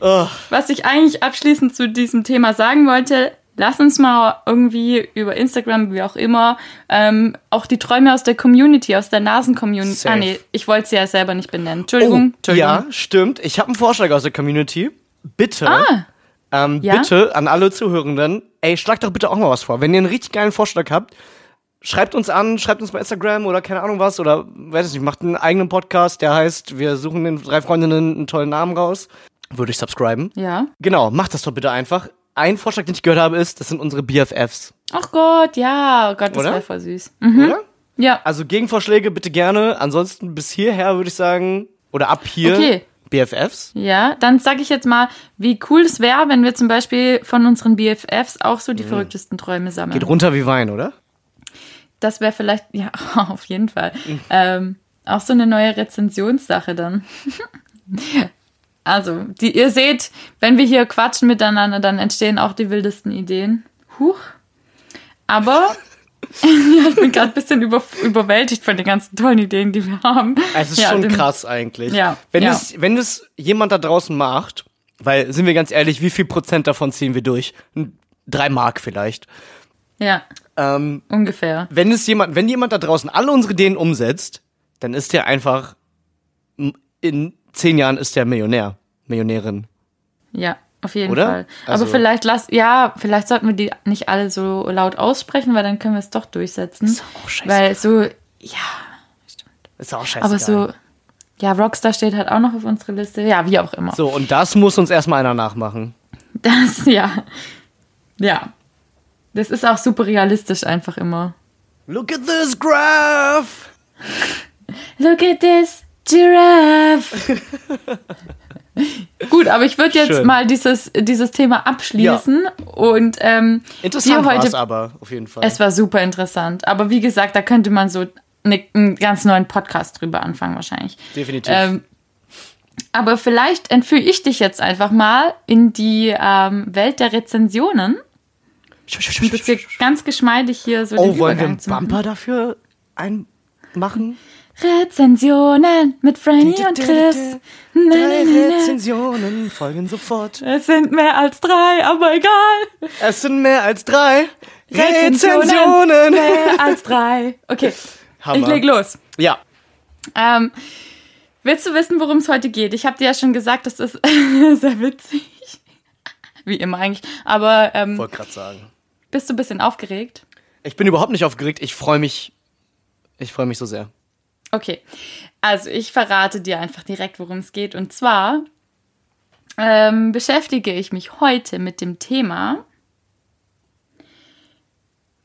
Oh, Was ich eigentlich abschließend zu diesem Thema sagen wollte, lass uns mal irgendwie über Instagram, wie auch immer, ähm, auch die Träume aus der Community, aus der Nasen-Community. Ah, nee, ich wollte sie ja selber nicht benennen. Entschuldigung. oh Entschuldigung. ja, stimmt. Ich habe einen Vorschlag aus der Community. Bitte, Ah, ähm, ja? bitte an alle Zuhörenden, ey, schlagt doch bitte auch mal was vor. Wenn ihr einen richtig geilen Vorschlag habt, schreibt uns an, schreibt uns bei Instagram oder keine Ahnung was oder weiß ich nicht, macht einen eigenen Podcast, der heißt, wir suchen den drei Freundinnen einen tollen Namen raus. Würde ich subscriben. ja. Genau, macht das doch bitte einfach. Ein Vorschlag, den ich gehört habe, ist, das sind unsere BFFs, Ach Gott, ja. Oh Gott, das wäre voll süß. Mhm. oder? Ja. Also Gegenvorschläge bitte gerne. Ansonsten bis hierher würde ich sagen, oder ab hier Okay. BFFs. Ja, dann sage ich jetzt mal, wie cool es wäre, wenn wir zum Beispiel von unseren BFFs auch so die verrücktesten Träume sammeln. Geht runter wie Wein, oder? Das wäre vielleicht, ja, auf jeden Fall. Ähm, auch so eine neue Rezensionssache dann. also, die, ihr seht, wenn wir hier quatschen miteinander, dann entstehen auch die wildesten Ideen. Huch. Aber ja, ich bin gerade ein bisschen über, überwältigt von den ganzen tollen Ideen, die wir haben. Es ist ja, schon den- krass eigentlich. Ja, Wenn, ja. Es, wenn es jemand da draußen macht, weil, sind wir ganz ehrlich, wie viel Prozent davon ziehen wir durch? Drei Mark vielleicht. Ja, Ähm, ungefähr. wenn es jemand, wenn jemand da draußen alle unsere Ideen umsetzt, dann ist der einfach in zehn Jahren ist der Millionär, Millionärin. Ja, auf jeden Oder? Fall. Also- Aber vielleicht lass, ja, vielleicht sollten wir die nicht alle so laut aussprechen, weil dann können wir es doch durchsetzen. Ist auch scheißegal. Weil so, ja, Ist auch scheiße. aber so, ja, Rockstar steht halt auch noch auf unserer Liste. Ja, wie auch immer. So, und das muss uns erstmal einer nachmachen. Das, ja. Ja. Das ist auch super realistisch einfach immer. Look at this graph! Look at this giraffe. Gut, aber ich würde jetzt Schön. mal dieses, dieses Thema abschließen und ähm, Interessant war es aber, auf jeden Fall. Es war super interessant. Aber wie gesagt, da könnte man so ne, einen ganz neuen Podcast drüber anfangen, wahrscheinlich. Definitiv. Ähm, aber vielleicht entführe ich dich jetzt einfach mal in die ähm, Welt der Rezensionen. Um das hier ganz geschmeidig hier so oh, wollen wir einen. Bumper dafür einmachen? Rezensionen mit Franny und Chris. Drei. Rezensionen folgen sofort. Es sind mehr als drei, aber egal. Es sind mehr als drei Rezensionen. Mehr als drei. Okay, Hammer. ich leg los. Ja, Ähm, willst du wissen, worum es heute geht? Ich habe dir ja schon gesagt, das ist sehr witzig. Wie immer eigentlich. Aber ähm, wollte gerade sagen. Bist du ein bisschen aufgeregt? Ich bin überhaupt nicht aufgeregt. Ich freue mich. Ich freue mich so sehr. Okay. Also ich verrate dir einfach direkt, worum es geht. Und zwar ähm, beschäftige ich mich heute mit dem Thema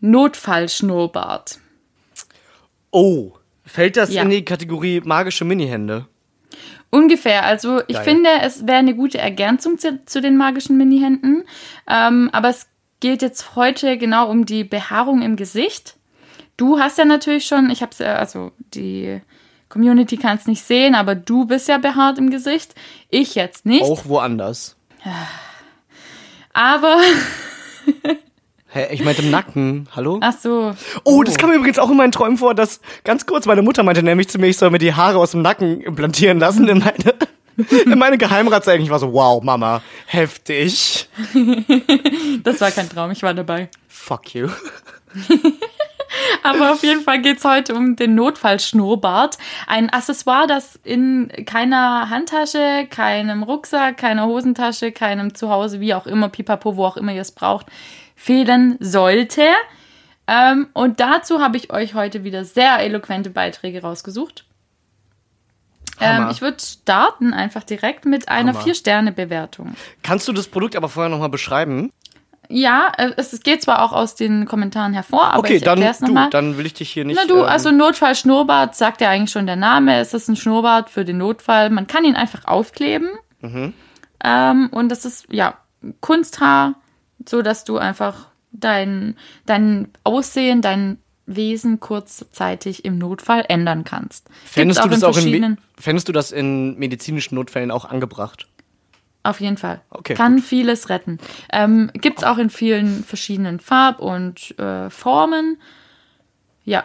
Notfallschnurrbart. Oh, fällt das Ja. in die Kategorie magische Minihände? Ungefähr. Also ich Geil. finde, es wäre eine gute Ergänzung zu, zu den magischen Mini-Händen. Ähm, aber es geht jetzt heute genau um die Behaarung im Gesicht. Du hast ja natürlich schon, ich habe es ja, also die Community kann es nicht sehen, aber du bist ja behaart im Gesicht. Ich jetzt nicht. Auch woanders. Aber, Hä, ich meinte im Nacken. Hallo? ach so. Oh, das kam mir übrigens auch in meinen Träumen vor, dass ganz kurz meine Mutter meinte nämlich zu mir, ich soll mir die Haare aus dem Nacken implantieren lassen in meine, in meine Geheimratsecken. Ich war so, wow, Mama, heftig. Das war kein Traum, ich war dabei. Fuck you. Aber auf jeden Fall geht es heute um den Notfallschnurrbart. Ein Accessoire, das in keiner Handtasche, keinem Rucksack, keiner Hosentasche, keinem Zuhause, wie auch immer, pipapo, wo auch immer ihr es braucht, fehlen sollte. Ähm, und dazu habe ich euch heute wieder sehr eloquente Beiträge rausgesucht. Ähm, ich würde starten einfach direkt mit einer. Vier-Sterne-Bewertung. Kannst du das Produkt aber vorher nochmal beschreiben? Ja, äh, es geht zwar auch aus den Kommentaren hervor, aber okay, ich dann, erkläre es nochmal. dann will ich dich hier nicht. Na du, ähm, also Notfall-Schnurrbart sagt ja eigentlich schon der Name. Es ist ein Schnurrbart für den Notfall. Man kann ihn einfach aufkleben. Mhm. Ähm, und das ist, ja, Kunsthaar, so dass du einfach dein, dein Aussehen, dein Wesen kurzzeitig im Notfall ändern kannst. fändest, Gibt's du das auch in, fändest du das in medizinischen Notfällen auch angebracht? auf jeden Fall. Okay, Kann vieles retten. Ähm, Gibt es auch in vielen verschiedenen Farb- und äh, Formen. Ja,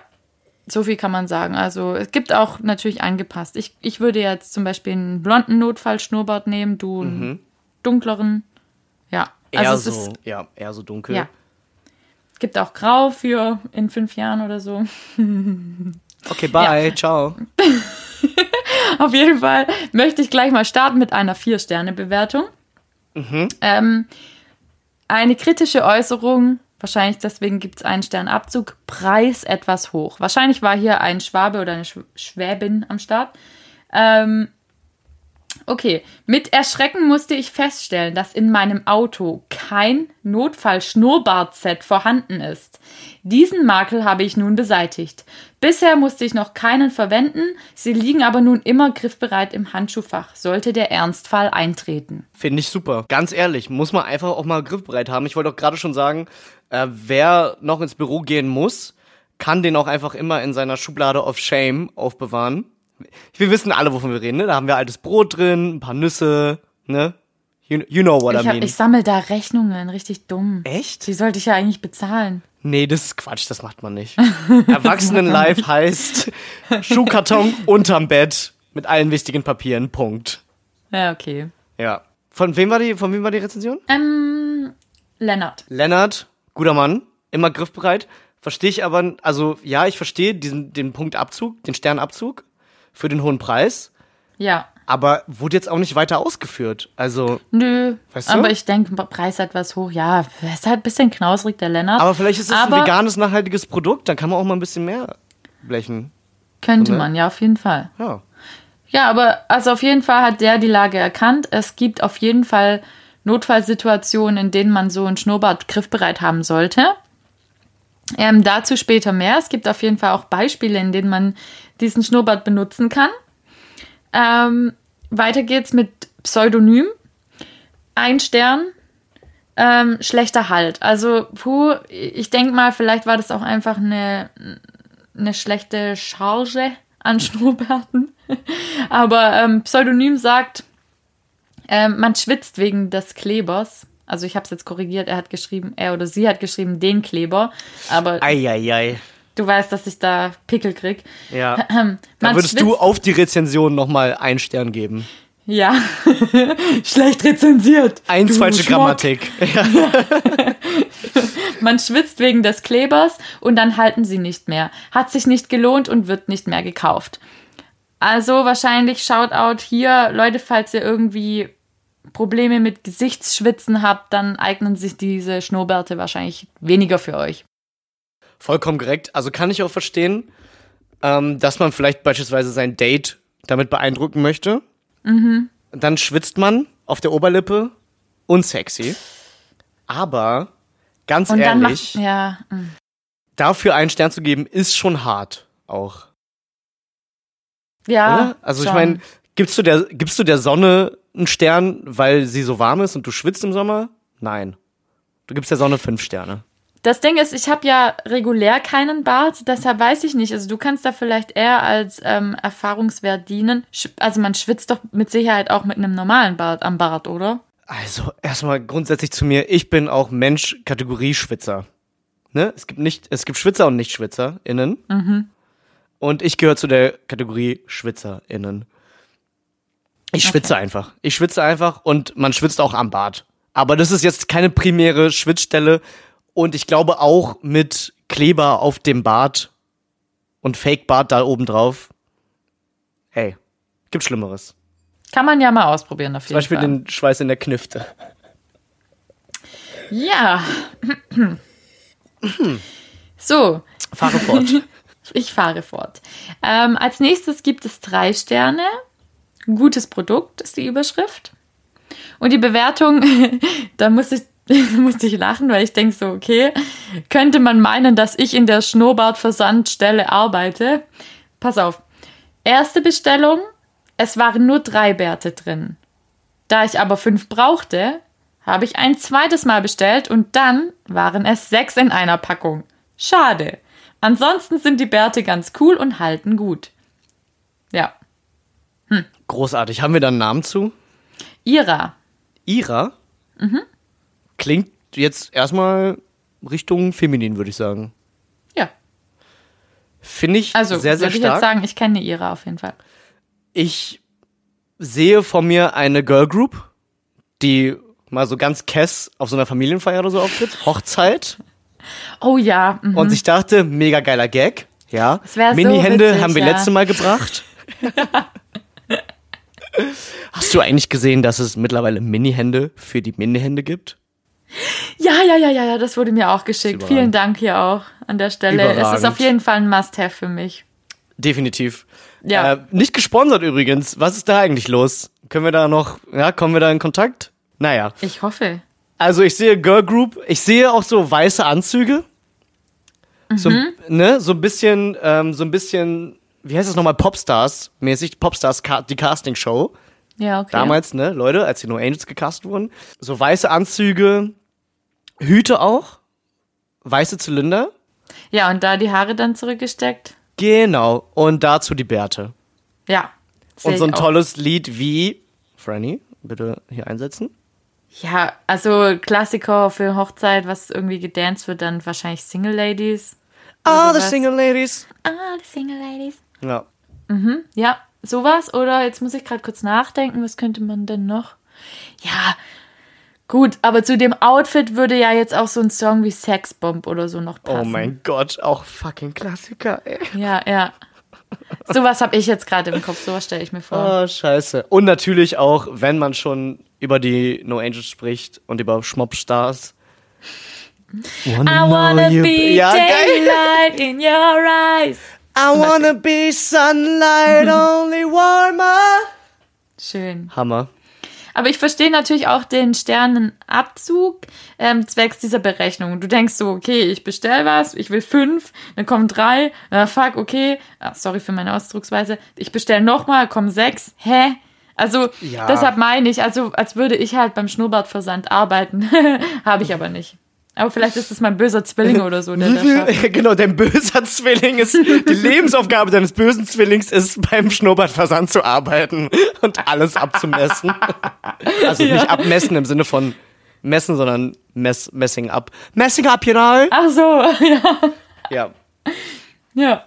so viel kann man sagen. Also es gibt auch natürlich angepasst. Ich, ich würde jetzt zum Beispiel einen blonden Notfallschnurrbart nehmen, du einen dunkleren. Ja, Mhm. Eher also so, ja, eher so dunkel. ja. Gibt auch grau für in fünf Jahren oder so. Okay, bye, ciao. Auf jeden Fall möchte ich gleich mal starten mit einer Vier-Sterne-Bewertung. Ähm, eine kritische Äußerung, wahrscheinlich deswegen gibt es einen Sternabzug, Preis etwas hoch. Wahrscheinlich war hier ein Schwabe oder eine Sch Schwäbin am Start. Ähm, Okay, mit Erschrecken musste ich feststellen, dass in meinem Auto kein Notfall-Schnurrbart-Set vorhanden ist. Diesen Makel habe ich nun beseitigt. Bisher musste ich noch keinen verwenden, sie liegen aber nun immer griffbereit im Handschuhfach, sollte der Ernstfall eintreten. Finde ich super. Ganz ehrlich, muss man einfach auch mal griffbereit haben. Ich wollte auch gerade schon sagen, äh, wer noch ins Büro gehen muss, kann den auch einfach immer in seiner Schublade of Shame aufbewahren. Wir wissen alle, wovon wir reden, ne? Da haben wir altes Brot drin, ein paar Nüsse, ne? You, you know what Ich, I hab, mean. ich sammle da Rechnungen, richtig dumm. Echt? Die sollte ich ja eigentlich bezahlen. Nee, das ist Quatsch, das macht man nicht. Erwachsenenlife heißt Schuhkarton unterm Bett mit allen wichtigen Papieren. Punkt. Ja, okay. Ja. Von wem war die, von wem war die Rezension? Ähm, Lennart. Lennart, guter Mann, immer griffbereit. Verstehe ich aber, also ja, ich verstehe diesen, den Punktabzug, den Sternabzug für den hohen Preis, Ja. aber wurde jetzt auch nicht weiter ausgeführt. Also, Nö. Weißt du? Aber ich denke, Preis etwas hoch. Ja, ist halt ein bisschen knausrig, der Lennart. aber vielleicht ist es ein veganes, nachhaltiges Produkt, dann kann man auch mal ein bisschen mehr blechen. Könnte ne? man, ja, auf jeden Fall. Ja. Ja, aber also auf jeden Fall hat der die Lage erkannt. Es gibt auf jeden Fall Notfallsituationen, in denen man so einen Schnurrbart griffbereit haben sollte. Ähm, dazu später mehr. Es gibt auf jeden Fall auch Beispiele, in denen man diesen Schnurrbart benutzen kann. Ähm, weiter geht's mit Pseudonym. Ein Stern. Ähm, schlechter Halt. Also, puh, ich denke mal, vielleicht war das auch einfach eine, eine schlechte Charge an Schnurrbärten. Aber ähm, Pseudonym sagt, ähm, man schwitzt wegen des Klebers. Also ich habe es jetzt korrigiert, er hat geschrieben, er oder sie hat geschrieben den Kleber. Aber Eieiei. Du weißt, dass ich da Pickel krieg. Ja. Ähm, Dann man würdest du schwitzt- auf die Rezension nochmal einen Stern geben. Ja. Schlecht rezensiert. Eins Du falsche Schmock. Grammatik. Ja. Man schwitzt wegen des Klebers und dann halten sie nicht mehr. Hat sich nicht gelohnt und wird nicht mehr gekauft. Also wahrscheinlich Shoutout hier, Leute, falls ihr irgendwie Probleme mit Gesichtsschwitzen habt, dann eignen sich diese Schnurrbärte wahrscheinlich weniger für euch. Vollkommen korrekt. Also kann ich auch verstehen, ähm, dass man vielleicht beispielsweise sein Date damit beeindrucken möchte. Mhm. Dann schwitzt man auf der Oberlippe. Unsexy. Aber ganz Und ehrlich, macht ja, mm. dafür einen Stern zu geben, ist schon hart auch. ja. Oder? Also ich schon. meine, gibst du der gibst du der Sonne einen Stern, weil sie so warm ist und du schwitzt im Sommer? Nein. Du gibst der Sonne fünf Sterne. Das Ding ist, ich habe ja regulär keinen Bart, deshalb weiß ich nicht. Also du kannst da vielleicht eher als ähm, Erfahrungswert dienen. Also man schwitzt doch mit Sicherheit auch mit einem normalen Bart am Bart, oder? Also erstmal grundsätzlich zu mir, ich bin auch Mensch Kategorie Schwitzer. Ne? Es gibt nicht, es gibt Schwitzer und Nicht-SchwitzerInnen. Mhm. Und ich gehöre zu der Kategorie SchwitzerInnen. Ich schwitze einfach. Ich schwitze einfach und man schwitzt auch am Bart. Aber das ist jetzt keine primäre Schwitzstelle. Und ich glaube auch mit Kleber auf dem Bart und Fake-Bart da oben drauf. Hey, gibt Schlimmeres. Kann man ja mal ausprobieren auf Zum Beispiel Fall. den Schweiß in der Knifte. Ja. so, Fahre fort. ich fahre fort. Ähm, als nächstes gibt es drei Sterne. Gutes Produkt ist die Überschrift. Und die Bewertung, da muss ich, musste ich lachen, weil ich denke so, okay, könnte man meinen, dass ich in der Schnurrbartversandstelle arbeite. Pass auf. Erste Bestellung, es waren nur drei Bärte drin. Da ich aber fünf brauchte, habe ich ein zweites Mal bestellt und dann waren es sechs in einer Packung. Schade. Ansonsten sind die Bärte ganz cool und halten gut. Ja. Großartig. Haben wir da einen Namen zu? Ira. Ira? Mhm. Klingt jetzt erstmal Richtung feminin, würde ich sagen. Ja. Finde ich Also, sehr, sehr würde ich stark. jetzt sagen, ich kenne Ira auf jeden Fall. ich sehe vor mir eine Girl Group, die mal so ganz kess auf so einer Familienfeier oder so auftritt. Hochzeit. Oh ja. mhm. Und ich dachte, mega geiler Gag. Ja. So Mini-Hände witzig, haben wir ja. letzte Mal gebracht. Hast du eigentlich gesehen, dass es mittlerweile Mini-Hände für die Mini-Hände gibt? Ja, ja, ja, ja, ja, das wurde mir auch geschickt. Überragend. Vielen Dank hier auch an der Stelle. Es ist Überragend. auf jeden Fall ein Must-Have für mich. Definitiv. Ja. Äh, nicht gesponsert übrigens. Was ist da eigentlich los? Können wir da noch, ja, kommen wir da in Kontakt? Naja. Ich hoffe. Also ich sehe Girl Group, ich sehe auch so weiße Anzüge. So, ne, so ein bisschen, ähm, so ein bisschen, wie heißt das nochmal, Popstars mäßig, Popstars, die Casting-Show. Ja, okay. Damals, ne, Leute, als die No Angels gecastet wurden. So weiße Anzüge, Hüte auch, weiße Zylinder. Ja, und da die Haare dann zurückgesteckt. Genau. Und dazu die Bärte. Ja. Und so ein tolles Lied wie, Franny, bitte hier einsetzen. Ja, also Klassiker für Hochzeit, was irgendwie gedanced wird, dann wahrscheinlich Single Ladies. Ah, the. Single Ladies. Ah, die Single Ladies. Ja. Ja, sowas. Oder jetzt muss ich gerade kurz nachdenken, was könnte man denn noch? Ja, gut, aber zu dem Outfit würde ja jetzt auch so ein Song wie Sexbomb oder so noch passen. Oh mein Gott, auch fucking Klassiker, ey. Ja, ja. Sowas habe ich jetzt gerade im Kopf, sowas stelle ich mir vor. Oh, scheiße. Und natürlich auch, wenn man schon über die No Angels spricht und über Schmoppstars. I wanna be daylight in your eyes. I wanna be sunlight, only warmer. Schön. Hammer. Aber ich verstehe natürlich auch den Sternenabzug ähm, zwecks dieser Berechnung. Du denkst so, okay, ich bestell was, ich will fünf, dann kommen drei, na fuck, okay, ah, sorry für meine Ausdrucksweise, ich bestell nochmal, kommen sechs, hä? Also Ja. deshalb meine ich, also als würde ich halt beim Schnurrbartversand arbeiten, habe ich aber nicht. Aber vielleicht ist es mein böser Zwilling oder so, der viel, genau, dein böser Zwilling ist, die Lebensaufgabe deines bösen Zwillings ist, beim Schnurrbartversand zu arbeiten und alles abzumessen. Also Ja. nicht abmessen im Sinne von messen, sondern mess, messing ab. Messing up, you know? Ach so, ja, Ja. ja,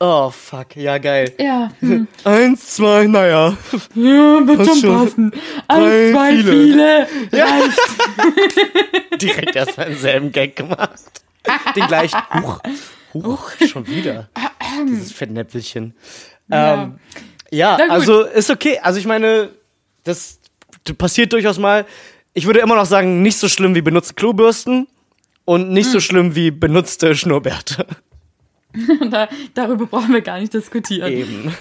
Oh, fuck. Ja, geil. ja. Hm. Eins, zwei, naja. Ja, wird schon schon. passen. Drei, Eins, zwei, viele. viele. Direkt erstmal denselben Gag gemacht. Den gleichen. Huch. Huch, schon wieder. Dieses Fettnäpfelchen. Ja. Ähm, ja, gut. also ist okay. Also ich meine, das passiert durchaus mal. Ich würde immer noch sagen, nicht so schlimm wie benutzte Klobürsten und nicht Hm. so schlimm wie benutzte Schnurrbärte. Da, darüber brauchen wir gar nicht diskutieren. Eben.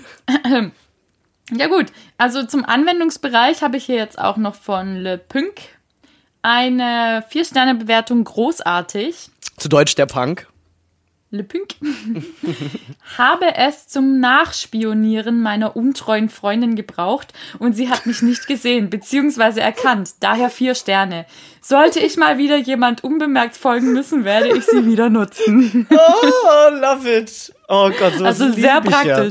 Ja gut, also zum Anwendungsbereich habe ich hier jetzt auch noch von Le Punk eine 4-Sterne-Bewertung großartig. Zu Deutsch der Punk. Le Punk. habe es zum Nachspionieren meiner untreuen Freundin gebraucht und sie hat mich nicht gesehen bzw. erkannt. Daher vier Sterne. Sollte ich mal wieder jemand unbemerkt folgen müssen, werde ich sie wieder nutzen. Oh, love it. Oh Gott, sowas Also sehr ich ja.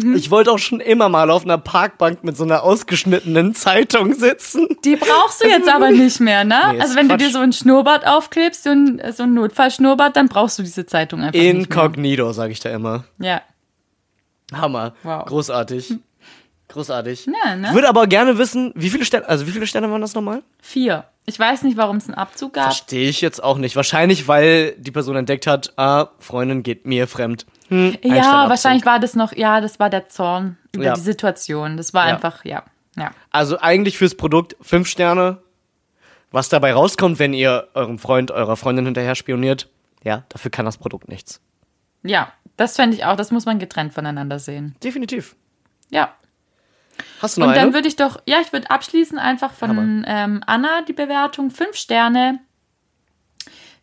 Praktisch. Ich wollte auch schon immer mal auf einer Parkbank mit so einer ausgeschnittenen Zeitung sitzen. Die brauchst du jetzt aber nicht mehr, ne? Nee, also wenn du Quatsch. dir so ein Schnurrbart aufklebst, so ein, so ein Notfallschnurrbart, dann brauchst du diese Zeitung einfach nicht Inkognito, sage ich da immer. mehr. Hammer. Wow. Großartig. Großartig. Ja, ne? Ich würde aber gerne wissen, wie viele Sterne, also wie viele Sterne waren das nochmal? Vier. Ich weiß nicht, warum es einen Abzug gab. Verstehe ich jetzt auch nicht. Wahrscheinlich, weil die Person entdeckt hat, ah, Freundin geht mir fremd. Hm, Ja, wahrscheinlich war das noch, ja, das war der Zorn über Ja. die Situation. Das war Ja. einfach, ja. Ja. Also eigentlich fürs Produkt fünf Sterne. Was dabei rauskommt, wenn ihr eurem Freund, eurer Freundin hinterher spioniert, ja, dafür kann das Produkt nichts. Ja, das fände ich auch, das muss man getrennt voneinander sehen. Definitiv. Ja. Hast du noch Und dann würde ich doch, ja, ich würde abschließen einfach von ähm, Anna die Bewertung. Fünf Sterne.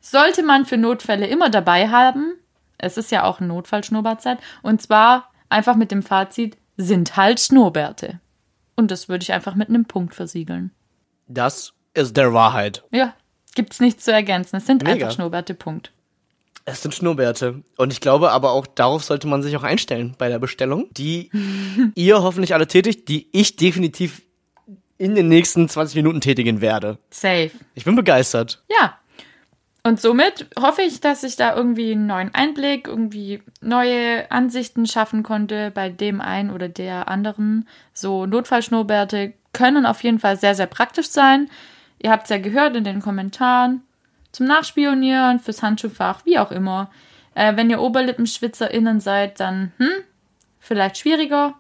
Sollte man für Notfälle immer dabei haben. Es ist ja auch ein Notfallschnurrbartzeit. Und zwar einfach mit dem Fazit, sind halt Schnurrbärte. Und das würde ich einfach mit einem Punkt versiegeln. Das ist der Wahrheit. Ja, gibt's nichts zu ergänzen. Es sind Mega. einfach Schnurrbärte, Punkt. Es sind Schnurrbärte. Und ich glaube aber auch, darauf sollte man sich auch einstellen bei der Bestellung, die ihr hoffentlich alle tätigt, die ich definitiv in den nächsten 20 Minuten tätigen werde. Safe. Ich bin begeistert. Ja. Und somit hoffe ich, dass ich da irgendwie einen neuen Einblick, irgendwie neue Ansichten schaffen konnte bei dem einen oder der anderen. So Notfallschnurrbärte können auf jeden Fall sehr, sehr praktisch sein. Ihr habt es ja gehört in den Kommentaren. Zum Nachspionieren, fürs Handschuhfach, wie auch immer. Äh, wenn ihr OberlippenschwitzerInnen seid, dann, hm, vielleicht schwieriger.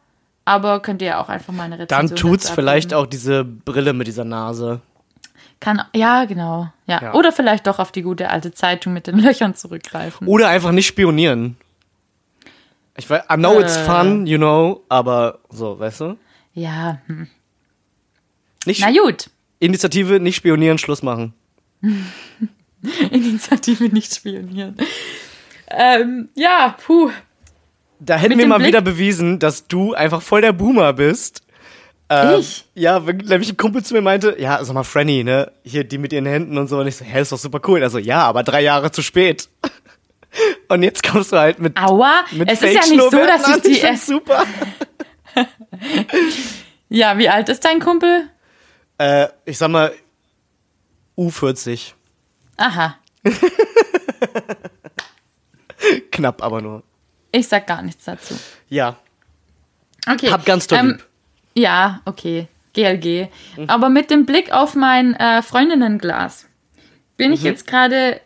Aber könnt ihr auch einfach mal eine Rezension Dann tut's vielleicht auch diese Brille mit dieser Nase. Kann, ja, genau. Ja. Ja. Oder vielleicht doch auf die gute alte Zeitung mit den Löchern zurückgreifen. Oder einfach nicht spionieren. Ich weiß, I know it's Äh. fun, you know, aber so, weißt du? Ja, hm. Nicht Na gut. Initiative, nicht spionieren, Schluss machen. Initiative nicht spionieren. Ähm, ja, puh. Da hätten Mit wir mal Blick- wieder bewiesen, dass du einfach voll der Boomer bist. Ähm, Ich? Ja, wenn nämlich ein Kumpel zu mir meinte, ja, sag mal, Franny, ne, hier die mit ihren Händen und so. Und ich so, hä, ist doch super cool. Also ja, aber drei Jahre zu spät. Und jetzt kommst du halt mit, Aua, mit es ist ja nicht so, dass ich die erst. super. Ja, wie alt ist dein Kumpel? Äh, ich sag mal, U40. Aha, Knapp aber nur. ich sag gar nichts dazu. Ja, Okay. hab ganz doll ähm, lieb. Ja, okay. GLG. Mhm. Aber mit dem Blick auf mein äh, Freundinnenglas bin Mhm. ich jetzt gerade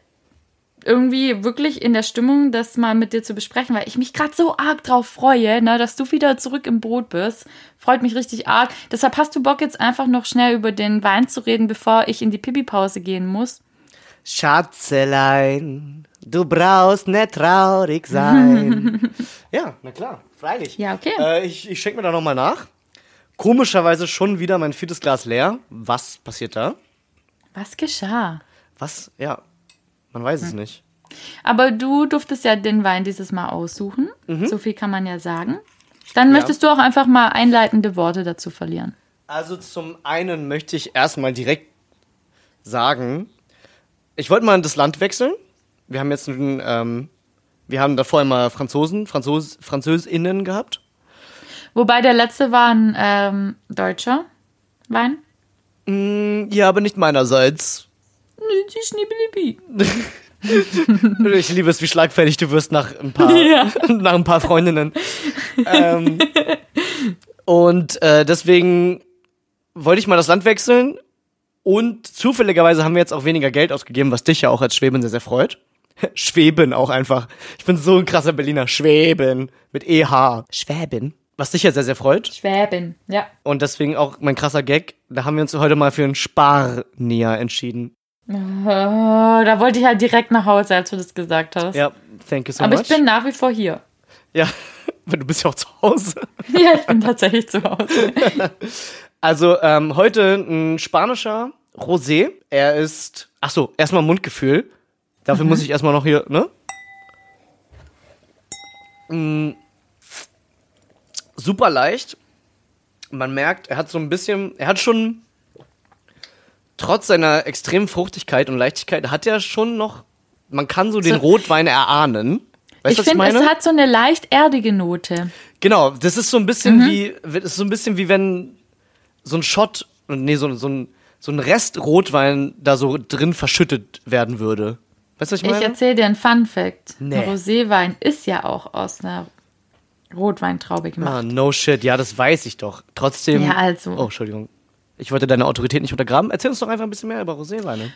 irgendwie wirklich in der Stimmung, das mal mit dir zu besprechen, weil ich mich gerade so arg drauf freue, ne, dass du wieder zurück im Boot bist. Freut mich richtig arg. Deshalb hast du Bock, jetzt einfach noch schnell über den Wein zu reden, bevor ich in die Pipi-Pause gehen muss. Schatzelein, du brauchst nicht traurig sein. ja, na klar, freilich. Ja, okay. Äh, ich ich schenke mir da nochmal nach. Komischerweise schon wieder mein viertes Glas leer. Was passiert da? Was geschah? Was? Ja, man weiß Hm. es nicht. Aber du durftest ja den Wein dieses Mal aussuchen. Mhm. So viel kann man ja sagen. Dann möchtest du auch einfach mal einleitende Worte dazu verlieren. Also zum einen möchte ich erstmal direkt sagen, ich wollte mal das Land wechseln. Wir haben jetzt einen, ähm, wir haben davor immer Franzosen, Franzos, Französinnen gehabt. Wobei der letzte war ein ähm, deutscher Wein. Mm, Ja, aber nicht meinerseits. Ich liebe es, wie schlagfertig du wirst nach ein paar, Ja. nach ein paar Freundinnen. ähm, und äh, deswegen wollte ich mal das Land wechseln. Und zufälligerweise haben wir jetzt auch weniger Geld ausgegeben, was dich ja auch als Schweben sehr, sehr freut. Schweben auch einfach. Ich bin so ein krasser Berliner. Schweben. Mit EH. Schwäben. Was dich ja sehr, sehr freut. Schwäben, ja. Und deswegen auch mein krasser Gag. Da haben wir uns heute mal für einen Sparnier entschieden. Oh, da wollte ich halt direkt nach Hause, als du das gesagt hast. Ja, thank you so Aber much. ich bin nach wie vor hier. ja, weil du bist ja auch zu Hause. Ja, ich bin tatsächlich zu Hause. Also ähm, heute ein spanischer Rosé. Er ist, ach so, erstmal Mundgefühl. Dafür muss ich erstmal noch hier, ne? Mm, super leicht. Man merkt, er hat so ein bisschen, er hat schon trotz seiner extremen Fruchtigkeit und Leichtigkeit hat er schon noch, man kann so den So- Rotwein erahnen. Weißt ich ich finde, es hat so eine leicht erdige Note. Genau, das ist so ein bisschen wie, das ist so ein bisschen wie wenn so ein Shot, nee, so, so ein, so ein Rest Rotwein da so drin verschüttet werden würde. Weißt du, was ich Ich meine? erzähle dir einen Fun Fact. Nee. Ein Roséwein ist ja auch aus einer Rotweintraube gemacht. ah, no shit, ja, das weiß ich doch. Trotzdem. Ja, also. Oh, Entschuldigung. Ich wollte deine Autorität nicht untergraben. Erzähl uns doch einfach ein bisschen mehr über Roséweine.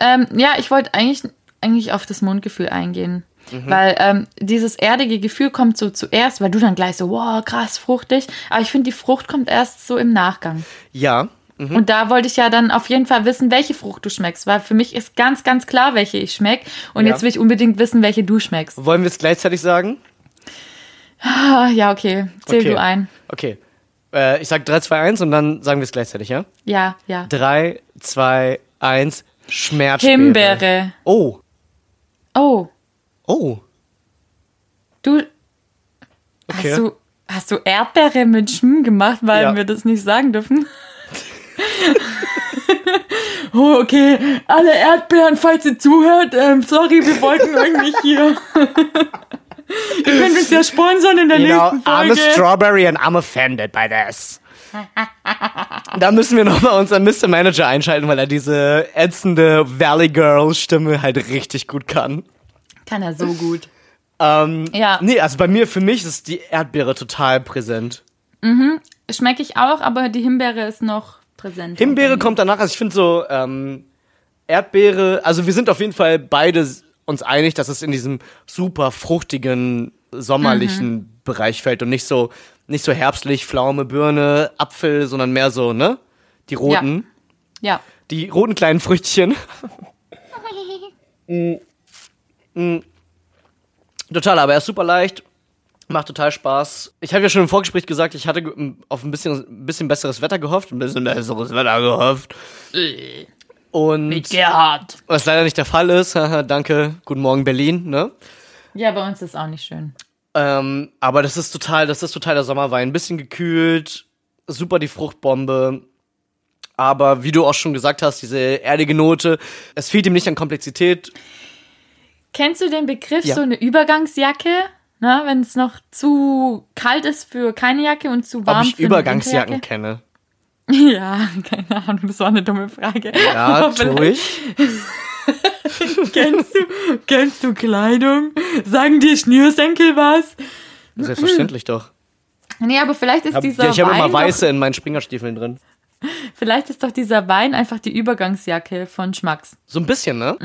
Ähm, ja, ich wollte eigentlich, eigentlich auf das Mundgefühl eingehen. Mhm. Weil ähm, dieses erdige Gefühl kommt so zuerst, weil du dann gleich so, wow, krass, fruchtig. Aber ich finde, die Frucht kommt erst so im Nachgang. Ja. Mhm. Und da wollte ich ja dann auf jeden Fall wissen, welche Frucht du schmeckst. Weil für mich ist ganz, ganz klar, welche ich schmeck. Und Ja. jetzt will ich unbedingt wissen, welche du schmeckst. Wollen wir es gleichzeitig sagen? Ah, ja, okay. Zähl okay. du ein. Okay. Äh, ich sag 3, 2, 1 und dann sagen wir es gleichzeitig, ja? Ja, ja. 3, 2, 1. Schmerzbeere. Himbeere. Oh. Oh, Oh. du. Okay. Hast du, hast du Erdbeere mit Schm gemacht, weil Ja. wir das nicht sagen dürfen? oh, okay. Alle Erdbeeren, falls ihr zuhört, ähm, sorry, wir wollten eigentlich hier. ihr könnt uns ja sponsern in der You know, nächsten I'm a Folge. strawberry and I'm offended by this. da müssen wir nochmal unseren Mr. Manager einschalten, weil er diese ätzende Valley Girl Stimme halt richtig gut kann. Kann er so gut. Ähm, Ja. Nee, also bei mir, für mich ist die Erdbeere total präsent. Schmecke ich auch, aber die Himbeere ist noch präsent. Himbeere kommt danach, also ich finde so, ähm, Erdbeere, also wir sind auf jeden Fall beide uns einig, dass es in diesem super fruchtigen, sommerlichen Bereich fällt und nicht so, nicht so herbstlich, Pflaume, Birne, Apfel, sondern mehr so, ne? Die roten. Ja. Die roten kleinen Früchtchen. Mm. Mm. Total, aber er ist super leicht. Macht total Spaß. Ich habe ja schon im Vorgespräch gesagt, ich hatte auf ein bisschen, ein bisschen besseres Wetter gehofft. Ein bisschen besseres Wetter gehofft. Und Gerhard. was leider nicht der Fall ist, danke, guten Morgen Berlin, ne? Ja, bei uns ist auch nicht schön. Ähm, aber das ist total, das ist total der Sommerwein. Ein bisschen gekühlt, super die Fruchtbombe. Aber wie du auch schon gesagt hast, diese erdige Note, es fehlt ihm nicht an Komplexität. Kennst du den Begriff Ja. so eine Übergangsjacke? Na, wenn es noch zu kalt ist für keine Jacke und zu warm Ob ich für eine Übergangsjacken kenne. Ja, keine Ahnung, das war eine dumme Frage. Ja, Aber tue ich. vielleicht Kennst du, kennst du Kleidung? Sagen dir Schnürsenkel was? Selbstverständlich doch. Nee, aber vielleicht ist Hab, dieser ich habe immer doch, weiße in meinen Springerstiefeln drin. vielleicht ist doch dieser Wein einfach die Übergangsjacke von Schmacks, So ein bisschen, ne?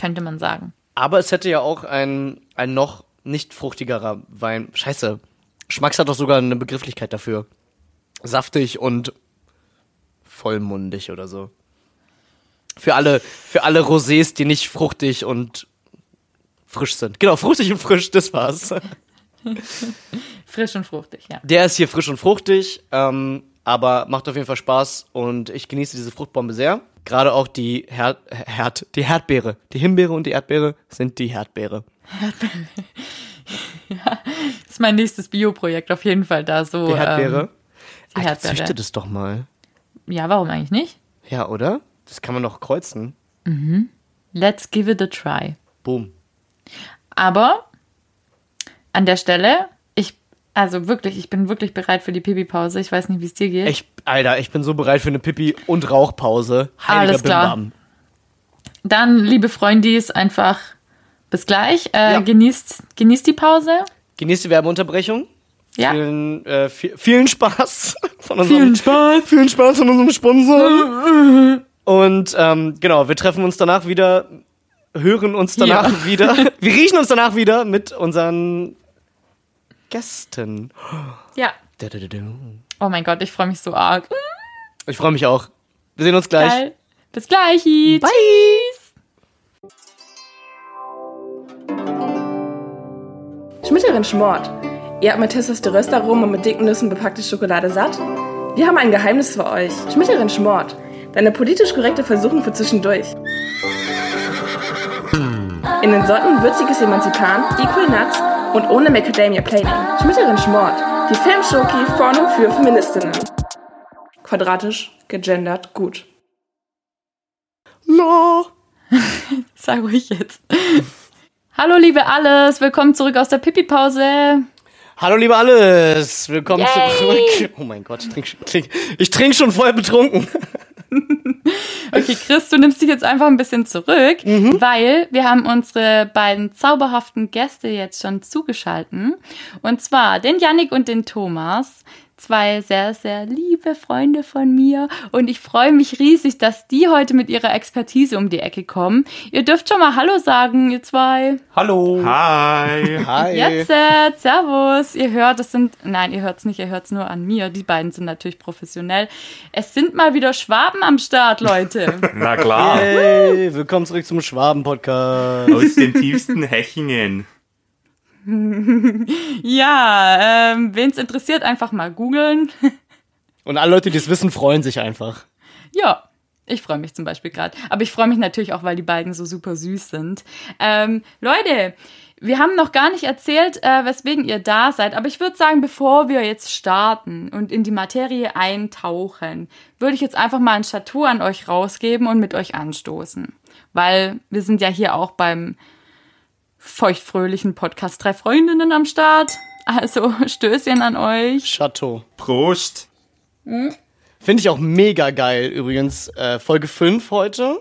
könnte man sagen. Aber es hätte ja auch ein, ein noch nicht fruchtigerer Wein. Scheiße. Schmacks hat doch sogar eine Begrifflichkeit dafür. Saftig und vollmundig oder so. Für alle, für alle Rosés, die nicht fruchtig und frisch sind. Genau, fruchtig und frisch, das war's. Frisch und fruchtig, ja. Der ist hier frisch und fruchtig, ähm, aber macht auf jeden Fall Spaß und ich genieße diese Fruchtbombe sehr. Gerade auch die Herd, Herd, die Herdbeere. Die Himbeere und die Erdbeere sind die Herdbeere. Das ist mein nächstes Bioprojekt auf jeden Fall da so. Die Herdbeere. Ähm, die Alter, Herdbeere. züchte das doch mal. ja, warum eigentlich nicht? Ja, oder? Das kann man doch kreuzen. Let's give it a try. Boom. Aber an der Stelle, ich, also wirklich, ich bin wirklich bereit für die Pipi-Pause. Ich weiß nicht, wie es dir geht. Ich, Alter, ich bin so bereit für eine Pipi- und Rauchpause. Heiliger Alles klar. Bimbam. Dann, liebe Freundis, einfach bis gleich. Äh, Ja. genießt, genießt die Pause. Genießt die Werbeunterbrechung. Ja. Vielen, äh, vi- vielen Spaß von unserem, Spaß. vielen Spaß von unserem Sponsor. Und ähm, genau, wir treffen uns danach wieder, hören uns danach Ja. wieder, wir riechen uns danach wieder mit unseren Gästen. Ja. Oh mein Gott, ich freue mich so arg. Ich freue mich auch. Wir sehen uns gleich. Geil. Bis gleich. Bye. Tschüss. Schmitterin schmort. Ihr habt mit Testosterostarom und mit dicken Nüssen bepackte Schokolade satt? Wir haben ein Geheimnis für euch. Schmitterin schmort. Deine politisch korrekte Versuchung für zwischendurch. In den Sorten würziges Emanzipan, Equal Nuts und ohne Macadamia Planing. Schmitterin schmort. Die Filmschoki von und für Feministinnen. Quadratisch, gegendert, gut. La. Sag ruhig jetzt. Hallo, liebe Alles. Willkommen zurück aus der Pipi-Pause. Hallo liebe alles, willkommen Yay. zurück. Oh mein Gott, ich trinke trink, ich trink schon voll betrunken. Okay, Chris, du nimmst dich jetzt einfach ein bisschen zurück, weil wir haben unsere beiden zauberhaften Gäste jetzt schon zugeschalten. Und zwar den Yannick und den Thomas. Zwei sehr, sehr liebe Freunde von mir. Und ich freue mich riesig, dass die heute mit ihrer Expertise um die Ecke kommen. Ihr dürft schon mal Hallo sagen, ihr zwei. Hallo. Hi. Hi. Jetzt, äh, Servus. Ihr hört, es sind, nein, ihr hört es nicht, ihr hört es nur an mir. Die beiden sind natürlich professionell. Es sind mal wieder Schwaben am Start, Leute. Na klar. Hey, willkommen zurück zum Schwaben-Podcast. Aus den tiefsten Hechingen. Ja, ähm, wen es interessiert, einfach mal googeln. Und alle Leute, die es wissen, freuen sich einfach. ja, ich freue mich zum Beispiel gerade. Aber ich freue mich natürlich auch, weil die beiden so super süß sind. Ähm, Leute, wir haben noch gar nicht erzählt, äh, weswegen ihr da seid. Aber ich würde sagen, bevor wir jetzt starten und in die Materie eintauchen, würde ich jetzt einfach mal ein Chateau an euch rausgeben und mit euch anstoßen. Weil wir sind ja hier auch beim feuchtfröhlichen Podcast Drei Freundinnen am Start. Also Stößchen an euch. Chateau. Prost. Finde ich auch mega geil übrigens. Äh, Folge 5 heute.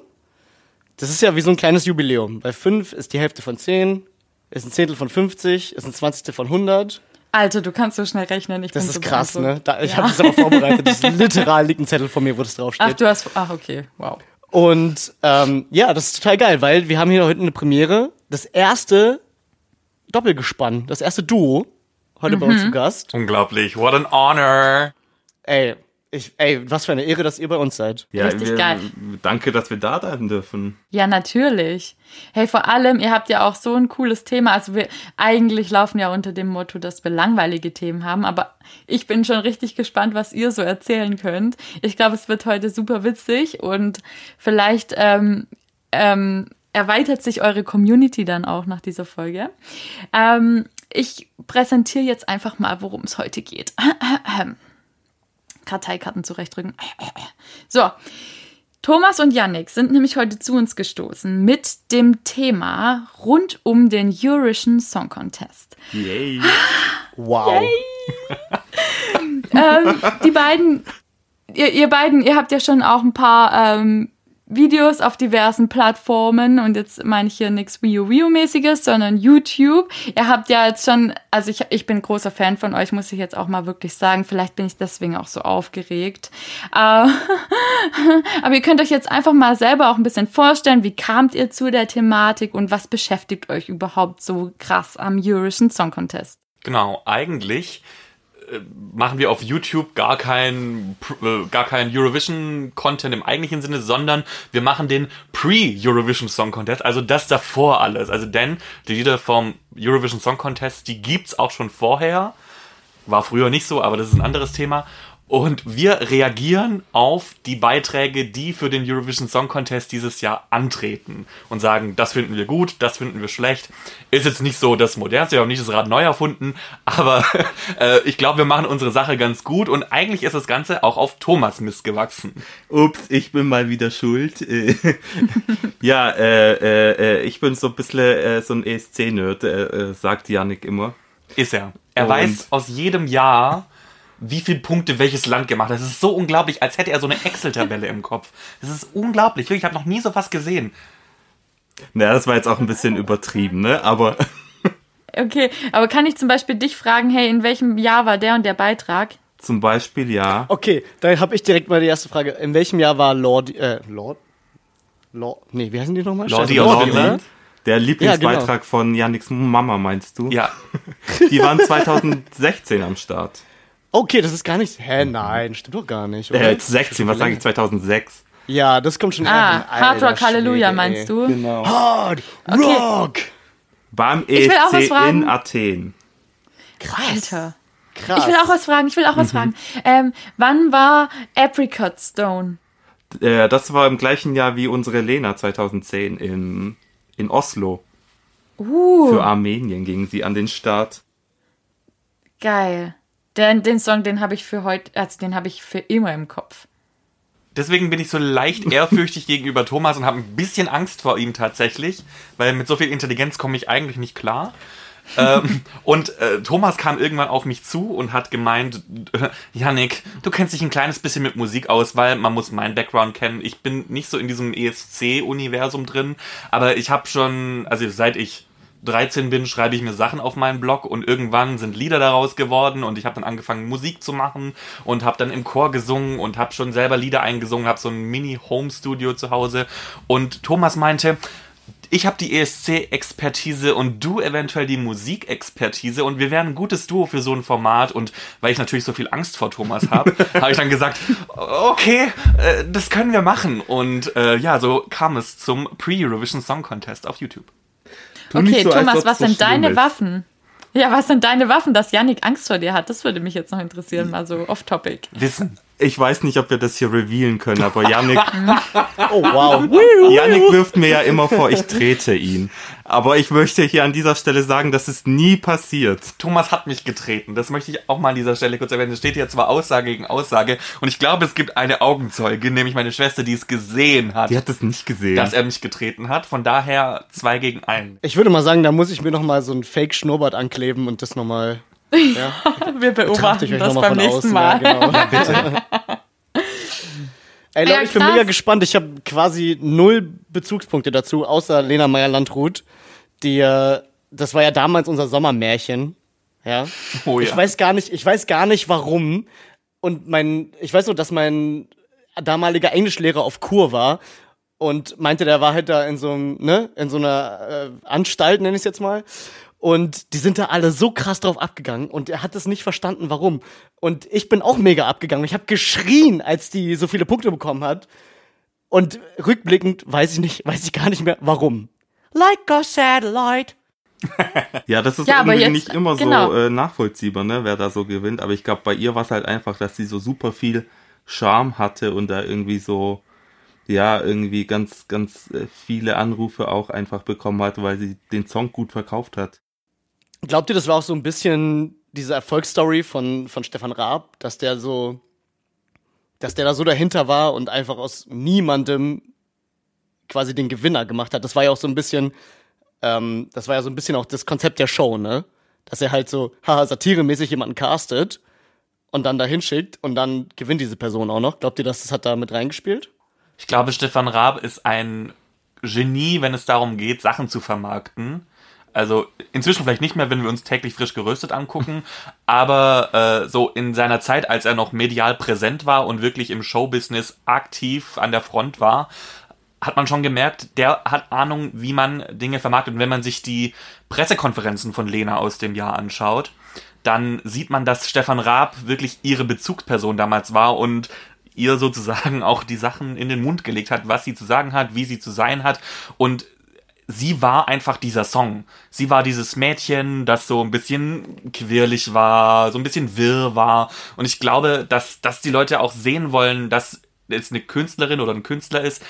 Das ist ja wie so ein kleines Jubiläum. Bei 5 ist die Hälfte von 10, ist ein Zehntel von 50, ist ein Zwanzigstel von 100. Alter, du kannst so schnell rechnen. Ich Das bin ist so krass, ne? Da, ich Ja. habe das aber vorbereitet. Das ist literal liegt ein Zettel vor mir, wo das Ach, draufsteht. du hast. Ach, okay. Wow. Und ähm, ja, das ist total geil, weil wir haben hier heute eine Premiere. Das erste Doppelgespann, das erste Duo heute bei Mhm. uns zu Gast. Unglaublich. What an honor. Ey, Ich, ey, was für eine Ehre, dass ihr bei uns seid. Ja, Richtig wir, geil. Danke, dass wir da sein dürfen. Ja, natürlich. Hey, vor allem, ihr habt ja auch so ein cooles Thema. Also wir eigentlich laufen ja unter dem Motto, dass wir langweilige Themen haben, aber ich bin schon richtig gespannt, was ihr so erzählen könnt. Ich glaube, es wird heute super witzig und vielleicht ähm, ähm, erweitert sich eure Community dann auch nach dieser Folge. Ähm, ich präsentiere jetzt einfach mal, worum es heute geht. Karteikarten zurechtrücken. So, Thomas und Yannick sind nämlich heute zu uns gestoßen mit dem Thema rund um den Eurovision Song Contest. Yay. Wow. ähm, die beiden, ihr, ihr beiden, ihr habt ja schon auch ein paar ähm, Videos auf diversen Plattformen und jetzt meine ich hier nichts Wii U Wii mäßiges, sondern YouTube. Ihr habt ja jetzt schon, also ich, ich bin großer Fan von euch, muss ich jetzt auch mal wirklich sagen. Vielleicht bin ich deswegen auch so aufgeregt. Äh, aber ihr könnt euch jetzt einfach mal selber auch ein bisschen vorstellen, wie kamt ihr zu der Thematik und was beschäftigt euch überhaupt so krass am Eurovision Song Contest? Genau, eigentlich machen wir auf YouTube gar kein, äh, gar kein Eurovision-Content im eigentlichen Sinne, sondern wir machen den Pre-Eurovision Song Contest, also das davor alles. Also denn die Lieder vom Eurovision Song Contest, die gibt's auch schon vorher. War früher nicht so, aber das ist ein anderes Thema. Und wir reagieren auf die Beiträge, die für den Eurovision Song Contest dieses Jahr antreten und sagen, das finden wir gut, das finden wir schlecht. Ist jetzt nicht so das Modernste, wir haben nicht das Rad neu erfunden, aber äh, ich glaube, wir machen unsere Sache ganz gut und eigentlich ist das Ganze auch auf Thomas Mist gewachsen. Ups, ich bin mal wieder schuld. Ja, äh, äh, äh, ich bin so ein bisschen äh, so ein ESC-Nerd, äh, äh, sagt Yannick immer. Ist er. Er Und- weiß aus jedem Jahr, wie viele Punkte welches Land gemacht hat. Das ist so unglaublich, als hätte er so eine Excel-Tabelle im Kopf. Das ist unglaublich. Wirklich, Ich habe noch nie so was gesehen. Naja, das war jetzt auch ein bisschen übertrieben, ne? Aber Okay, aber kann ich zum Beispiel dich fragen, hey, in welchem Jahr war der und der Beitrag? zum Beispiel ja. Okay, dann habe ich direkt mal die erste Frage. In welchem Jahr war Lord, äh, Lord? Lord? Nee, wie heißen die nochmal? Lordi aus Lordi, oder? Der Lieblingsbeitrag genau. von Yannicks Mama, meinst du? Ja. Die waren 2016 am Start. Okay, das ist gar nicht. Hä, nein, stimmt doch gar nicht. Oder? Äh, jetzt 16, was sage ich, 2006? Ja, das kommt schon Ah, eher. Hard Rock Halleluja meinst du? Genau. Hard Rock! Beim auch was ESC in Athen. Krass. Alter. Krass. Ich will auch was fragen, ich will auch Mhm. was fragen. Ähm, wann war Apricot Stone? Äh, das war im gleichen Jahr wie unsere Lena 2010 in, in Oslo. Uh, Für Armenien gingen sie an den Start. geil. Den, den Song, den habe ich für heute, also den habe ich für immer im Kopf. Deswegen bin ich so leicht ehrfürchtig gegenüber Thomas und habe ein bisschen Angst vor ihm tatsächlich, weil mit so viel Intelligenz komme ich eigentlich nicht klar. ähm, und äh, Thomas kam irgendwann auf mich zu und hat gemeint, Yannick, du kennst dich ein kleines bisschen mit Musik aus, weil man muss meinen Background kennen. Ich bin nicht so in diesem ESC-Universum drin, aber ich habe schon, also seit ich 13 bin, schreibe ich mir Sachen auf meinen Blog und irgendwann sind Lieder daraus geworden und ich habe dann angefangen Musik zu machen und habe dann im Chor gesungen und habe schon selber Lieder eingesungen, habe so ein Mini-Home-Studio zu Hause. Und Thomas meinte, ich habe die ESC-Expertise und du eventuell die Musikexpertise und wir wären ein gutes Duo für so ein Format. Und weil ich natürlich so viel Angst vor Thomas habe, habe ich dann gesagt, okay, äh, das können wir machen. Und äh, ja, so kam es zum Pre-Eurovision Song Contest auf YouTube. Tu Okay, so, Thomas, was so sind deine ist. Waffen? Ja, was sind deine Waffen, dass Yannick Angst vor dir hat? Das würde mich jetzt noch interessieren, mal so off-topic. Wissen. Ich weiß nicht, ob wir das hier revealen können, aber Yannick, Oh, wow. Yannick wirft mir ja immer vor, ich trete ihn. Aber ich möchte hier an dieser Stelle sagen, dass es nie passiert. Thomas hat mich getreten. Das möchte ich auch mal an dieser Stelle kurz erwähnen. Es steht hier zwar Aussage gegen Aussage und ich glaube, es gibt eine Augenzeuge, nämlich meine Schwester, die es gesehen hat, Die hat es nicht gesehen. dass er mich getreten hat. Von daher zwei gegen einen. Ich würde mal sagen, da muss ich mir noch mal so ein Fake-Schnurrbart ankleben und das nochmal. Ja, Wir beobachten das beim nächsten außen. Mal. Ja, genau. Ey, Leute, Ja, ich bin mega gespannt. Ich habe quasi null Bezugspunkte dazu, außer Lena Meyer-Landrut. Die, äh, das war ja damals unser Sommermärchen. Ja. Oh ja. Ich weiß gar nicht, ich weiß gar nicht warum. Und mein, ich weiß nur, dass mein damaliger Englischlehrer auf Kur war und meinte, der war halt da in so einem, ne, in so einer äh, Anstalt, nenne ich es jetzt mal. Und die sind da alle so krass drauf abgegangen und er hat es nicht verstanden, warum. Und ich bin auch mega abgegangen. Ich habe geschrien, als die so viele Punkte bekommen hat. Und rückblickend weiß ich nicht, weiß ich gar nicht mehr, warum. Like a satellite. Ja, das ist Ja, aber irgendwie jetzt- nicht immer genau. so äh, nachvollziehbar, ne, wer da so gewinnt. Aber ich glaube, bei ihr war es halt einfach, dass sie so super viel Charme hatte und da irgendwie so, ja, irgendwie ganz, ganz äh, viele Anrufe auch einfach bekommen hat, weil sie den Song gut verkauft hat. Glaubt ihr, das war auch so ein bisschen diese Erfolgsstory von, von Stefan Raab, dass der so, dass der da so dahinter war und einfach aus niemandem quasi den Gewinner gemacht hat? Das war ja auch so ein bisschen, ähm, das war ja so ein bisschen auch das Konzept der Show, ne? Dass er halt so, haha, satiremäßig jemanden castet und dann dahin schickt und dann gewinnt diese Person auch noch. Glaubt ihr, dass das hat da mit reingespielt? Ich glaube, Stefan Raab ist ein Genie, wenn es darum geht, Sachen zu vermarkten. Also inzwischen vielleicht nicht mehr, wenn wir uns täglich frisch geröstet angucken, aber äh, so in seiner Zeit, als er noch medial präsent war und wirklich im Showbusiness aktiv an der Front war, hat man schon gemerkt, der hat Ahnung, wie man Dinge vermarktet. Und wenn man sich die Pressekonferenzen von Lena aus dem Jahr anschaut, dann sieht man, dass Stefan Raab wirklich ihre Bezugsperson damals war und ihr sozusagen auch die Sachen in den Mund gelegt hat, was sie zu sagen hat, wie sie zu sein hat. Und sie war einfach dieser Song. Sie war dieses Mädchen, das so ein bisschen quirlig war, so ein bisschen wirr war. Und ich glaube, dass, dass die Leute auch sehen wollen, dass es eine Künstlerin oder ein Künstler ist,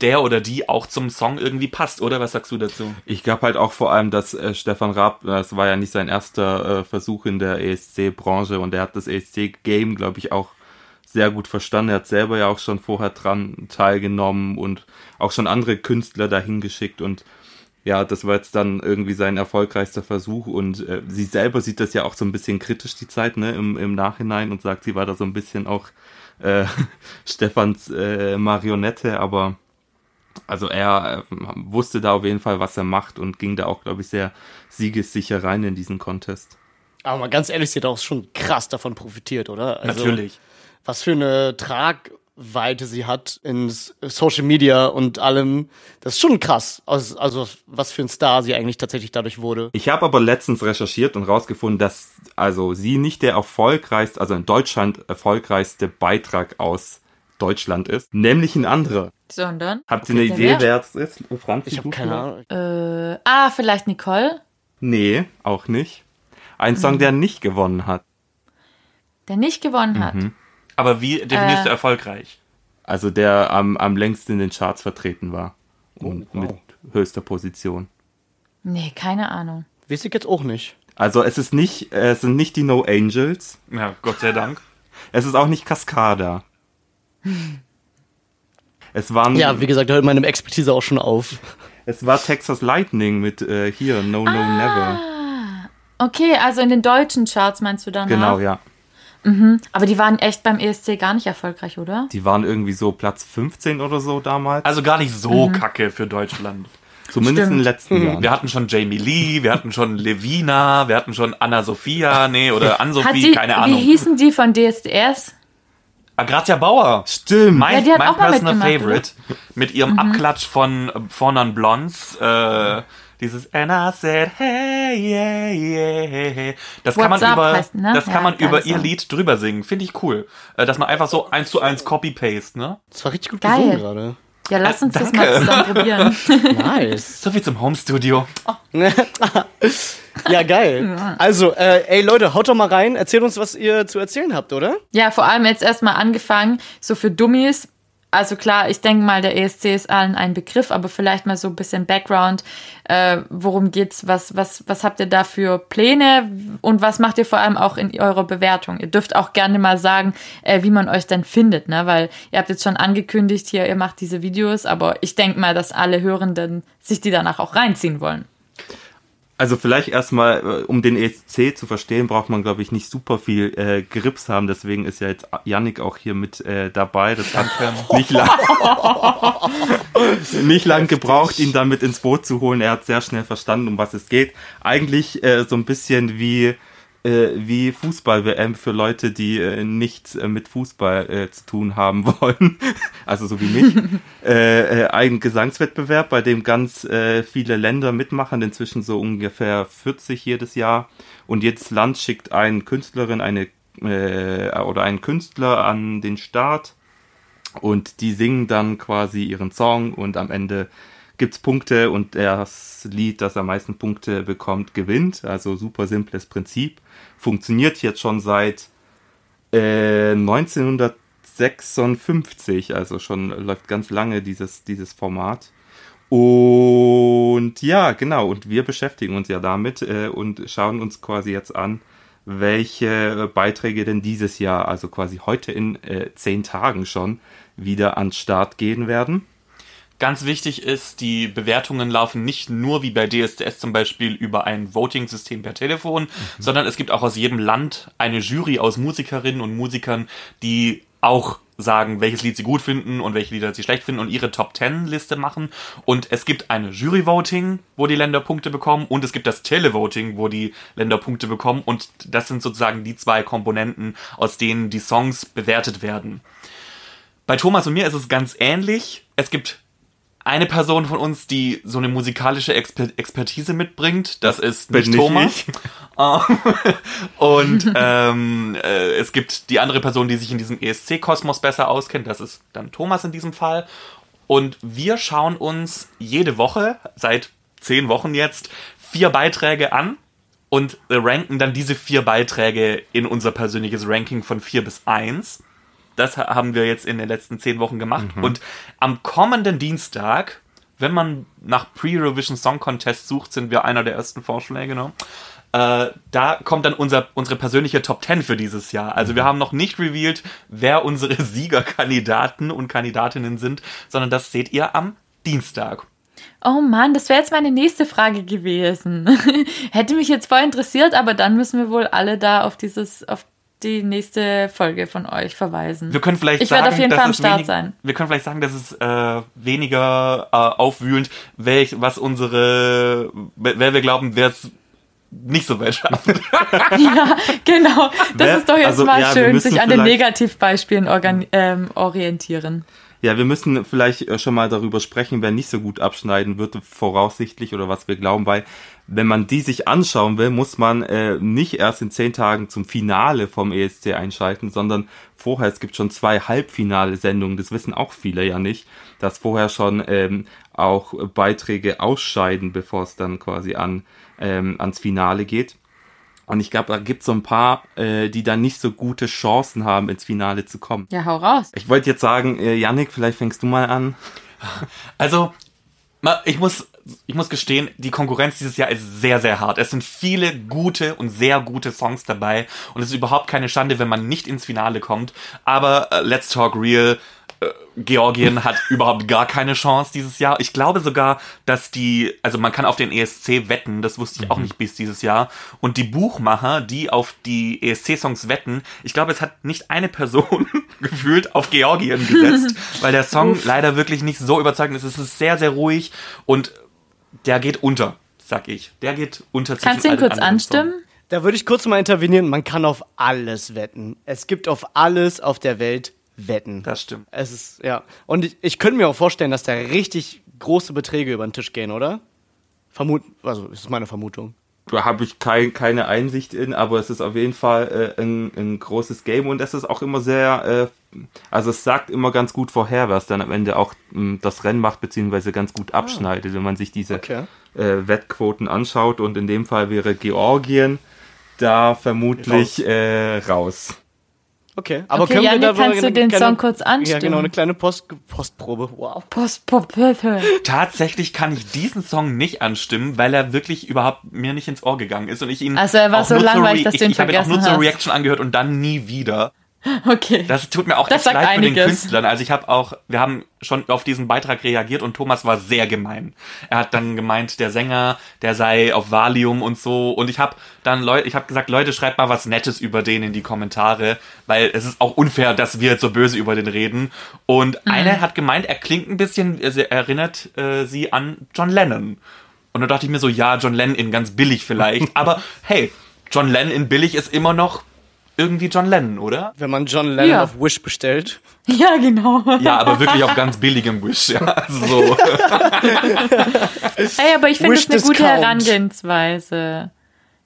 der oder die auch zum Song irgendwie passt, oder? Was sagst du dazu? Ich glaube halt auch vor allem, dass äh, Stefan Raab, das war ja nicht sein erster äh, Versuch in der ESC-Branche und er hat das ESC-Game, glaube ich, auch sehr gut verstanden. Er hat selber ja auch schon vorher dran teilgenommen und auch schon andere Künstler dahin geschickt und ja, das war jetzt dann irgendwie sein erfolgreichster Versuch und äh, sie selber sieht das ja auch so ein bisschen kritisch, die Zeit, ne, im, im Nachhinein und sagt, sie war da so ein bisschen auch äh, Stefans äh, Marionette, aber also er äh, wusste da auf jeden Fall, was er macht und ging da auch, glaube ich, sehr siegessicher rein in diesen Contest. Aber mal ganz ehrlich, sie hat auch schon krass davon profitiert, oder? Also, Natürlich. was für eine Tragweite sie hat in Social Media und allem. Das ist schon krass. Also, also was für ein Star sie eigentlich tatsächlich dadurch wurde. Ich habe aber letztens recherchiert und rausgefunden, dass also sie nicht der erfolgreichste, also in Deutschland erfolgreichste Beitrag aus Deutschland ist, nämlich ein anderer. Sondern. Habt ihr eine Idee, wer? es ist? Franz? Ich habe keine Ahnung. Äh, ah, vielleicht Nicole, Nee, auch nicht. Ein Song, der nicht gewonnen hat. der nicht gewonnen hat. Aber wie definierst Äh. du erfolgreich? Also der am, am längsten in den Charts vertreten war. Und Oh, wow. mit höchster Position. Nee, keine Ahnung. Weiß ich jetzt auch nicht. Also es ist nicht, äh, es sind nicht die No Angels. Ja, Gott sei Dank. Es ist auch nicht Cascada. Es waren, Ja, wie gesagt, da hört meine Expertise auch schon auf. es war Texas Lightning mit äh, hier No No Never. Okay, also in den deutschen Charts meinst du dann? Genau, ja. Aber die waren echt beim ESC gar nicht erfolgreich, oder? Die waren irgendwie so Platz 15 oder so damals. Also gar nicht so kacke für Deutschland. Zumindest in den stimmt. letzten Jahren. Wir hatten schon Jamie Lee, wir hatten schon Levina, wir hatten schon Anna Sophia, nee, oder Hat Ann-Sophie, keine wie Ahnung. hießen die von DSDS? Ah, Grazia Bauer. Stimmt. Mein, Ja, die hat mein auch mal personal Mhm. favorite. Mit ihrem Abklatsch von äh, Four Non Blondes. Äh, dieses And I said, hey, yeah, yeah, hey. Das kann man What's up über, heißt, ne? das kann Ja, man geiler über ihr. Lied drüber singen. Finde ich cool. Äh, dass man einfach so eins zu eins Copy-Paste, ne? Das war richtig gut Geil. gesungen gerade. Ja, lass uns das danke. mal zusammen probieren. Nice. So viel zum Home-Studio. ja, geil. Also, äh, ey Leute, haut doch mal rein. Erzählt uns, was ihr zu erzählen habt, oder? Ja, vor allem jetzt erstmal angefangen, so für Dummies. Also klar, ich denke mal, der ESC ist allen ein Begriff, aber vielleicht mal so ein bisschen Background. Äh, worum geht's? Was, was, was habt ihr da für Pläne? Und was macht ihr vor allem auch in eurer Bewertung? Ihr dürft auch gerne mal sagen, äh, wie man euch denn findet, ne? Weil ihr habt jetzt schon angekündigt hier, ihr macht diese Videos, aber ich denke mal, dass alle Hörenden sich die danach auch reinziehen wollen. Also vielleicht erstmal, äh, um den ESC zu verstehen, braucht man, glaube ich, nicht super viel äh, Grips haben. Deswegen ist ja jetzt Yannick auch hier mit äh, dabei. Das hat nicht lang, nicht lang gebraucht, ihn dann mit ins Boot zu holen. Er hat sehr schnell verstanden, um was es geht. Eigentlich äh, so ein bisschen wie äh, wie Fußball-WM für Leute, die äh, nichts äh, mit Fußball äh, zu tun haben wollen, also so wie mich, äh, äh, ein Gesangswettbewerb, bei dem ganz viele Länder mitmachen, inzwischen so ungefähr 40 jedes Jahr. Und jedes Land schickt eine Künstlerin, eine oder einen Künstler an den Start. Und die singen dann quasi ihren Song und am Ende gibt's Punkte und das Lied, das am meisten Punkte bekommt, gewinnt. Also super simples Prinzip. Funktioniert jetzt schon seit äh, 1956, also schon läuft ganz lange dieses, dieses Format. Und ja, genau, und wir beschäftigen uns ja damit äh, und schauen uns quasi jetzt an, welche Beiträge denn dieses Jahr, also quasi heute in äh, zehn Tagen schon, wieder an Start gehen werden. Ganz wichtig ist, die Bewertungen laufen nicht nur wie bei DSDS zum Beispiel über ein Voting-System per Telefon, mhm. sondern es gibt auch aus jedem Land eine Jury aus Musikerinnen und Musikern, die auch sagen, welches Lied sie gut finden und welche Lieder sie schlecht finden und ihre Top Ten Liste machen. Und es gibt eine Jury-Voting, wo die Länder Punkte bekommen und es gibt das Televoting, wo die Länder Punkte bekommen und das sind sozusagen die zwei Komponenten, aus denen die Songs bewertet werden. Bei Thomas und mir ist es ganz ähnlich. Es gibt eine Person von uns, die so eine musikalische Exper Expertise mitbringt. Das ist Bin nicht Thomas. und ähm, äh, es gibt die andere Person, die sich in diesem ESC-Kosmos besser auskennt. Das ist dann Thomas in diesem Fall. Und wir schauen uns jede Woche, seit zehn Wochen jetzt, vier Beiträge an und ranken dann diese vier Beiträge in unser persönliches Ranking von vier bis eins. Das haben wir jetzt in den letzten zehn Wochen gemacht. Mhm. Und am kommenden Dienstag, wenn man nach Pre-Revision Song Contest sucht, sind wir einer der ersten Vorschläge. Ne? Äh, da kommt dann unser, unsere persönliche Top 10 für dieses Jahr. Also wir mhm. haben noch nicht revealed, wer unsere Siegerkandidaten und Kandidatinnen sind, sondern das seht ihr am Dienstag. Oh Mann, das wäre jetzt meine nächste Frage gewesen. Hätte mich jetzt voll interessiert, aber dann müssen wir wohl alle da auf dieses, auf die nächste Folge von euch verweisen. Wir können vielleicht ich sagen, werde auf jeden Fall am Start sein. Wir können vielleicht sagen, dass es äh, weniger äh, aufwühlend, welch, was unsere, wer wir glauben, wer es nicht so weit schafft. ja, genau. Das wer, ist doch jetzt also, mal ja, schön, sich an den Negativbeispielen ähm, orientieren. Ja, wir müssen vielleicht äh, schon mal darüber sprechen, wer nicht so gut abschneiden wird, voraussichtlich oder was wir glauben, weil wenn man die sich anschauen will, muss man äh, nicht erst in zehn Tagen zum Finale vom ESC einschalten, sondern vorher, es gibt schon zwei Halbfinale-Sendungen, das wissen auch viele ja nicht, dass vorher schon ähm, auch Beiträge ausscheiden, bevor es dann quasi an, ähm, ans Finale geht. Und ich glaube, da gibt es so ein paar, äh, die dann nicht so gute Chancen haben, ins Finale zu kommen. Ja, hau raus. Ich wollte jetzt sagen, äh, Yannick, vielleicht fängst du mal an. Also, ich muss, ich muss gestehen, die Konkurrenz dieses Jahr ist sehr, sehr hart. Es sind viele gute und sehr gute Songs dabei und es ist überhaupt keine Schande, wenn man nicht ins Finale kommt. Aber uh, Let's Talk Real äh, Georgien hat überhaupt gar keine Chance dieses Jahr. Ich glaube sogar, dass die, also man kann auf den ESC wetten, das wusste ich mhm. auch nicht bis dieses Jahr. Und die Buchmacher, die auf die ESC-Songs wetten, ich glaube, es hat nicht eine Person gefühlt auf Georgien gesetzt, weil der Song Uff. leider wirklich nicht so überzeugend ist. Es ist sehr, sehr ruhig und der geht unter, sag ich. Der geht unter. Kannst du ihn kurz anstimmen? Songs. Da würde ich kurz mal intervenieren. Man kann auf alles wetten. Es gibt auf alles auf der Welt wetten. Das stimmt. Es ist, ja. Und ich, ich könnte mir auch vorstellen, dass da richtig große Beträge über den Tisch gehen, oder? Vermut, also, das ist meine Vermutung. Da habe ich kein, keine Einsicht in, aber es ist auf jeden Fall äh, ein, ein großes Game und es ist auch immer sehr, äh, also es sagt immer ganz gut vorher, was dann am Ende auch mh, hm, das Rennen macht, beziehungsweise ganz gut ah. abschneidet, ah. wenn man sich diese okay. äh, Wettquoten anschaut. Und in dem Fall wäre Georgien da vermutlich raus. Äh, raus. Okay, aber okay, können Janik, wir da kannst du den kleine, Song kurz anstimmen? Ja, genau, eine kleine Post, Postprobe. Wow. Postprobe. Tatsächlich kann ich diesen Song nicht anstimmen, weil er wirklich überhaupt mir nicht ins Ohr gegangen ist und ich ihn Also er war so langweilig, dass du ihn ich, ich vergessen hast. Ich habe ihn auch nur zur Reaction angehört und dann nie wieder. Okay. Das tut mir auch das echt leid einiges. für den Künstlern. Also ich habe auch, wir haben schon auf diesen Beitrag reagiert und Thomas war sehr gemein. Er hat dann gemeint, der Sänger, der sei auf Valium und so. Und ich habe dann Leute, ich habe gesagt, Leute, schreibt mal was Nettes über den in die Kommentare, weil es ist auch unfair, dass wir jetzt so böse über den reden. Und mhm. einer hat gemeint, er klingt ein bisschen, er erinnert äh, sie an John Lennon. Und da dachte ich mir so, ja, John Lennon in ganz billig vielleicht. Aber hey, John Lennon in billig ist immer noch irgendwie John Lennon, oder? Wenn man John Lennon Ja. auf Wish bestellt. Ja, genau. Ja, aber wirklich auf ganz billigem Wish. Ja, also so. Ey, aber ich finde es eine gute. Herangehensweise.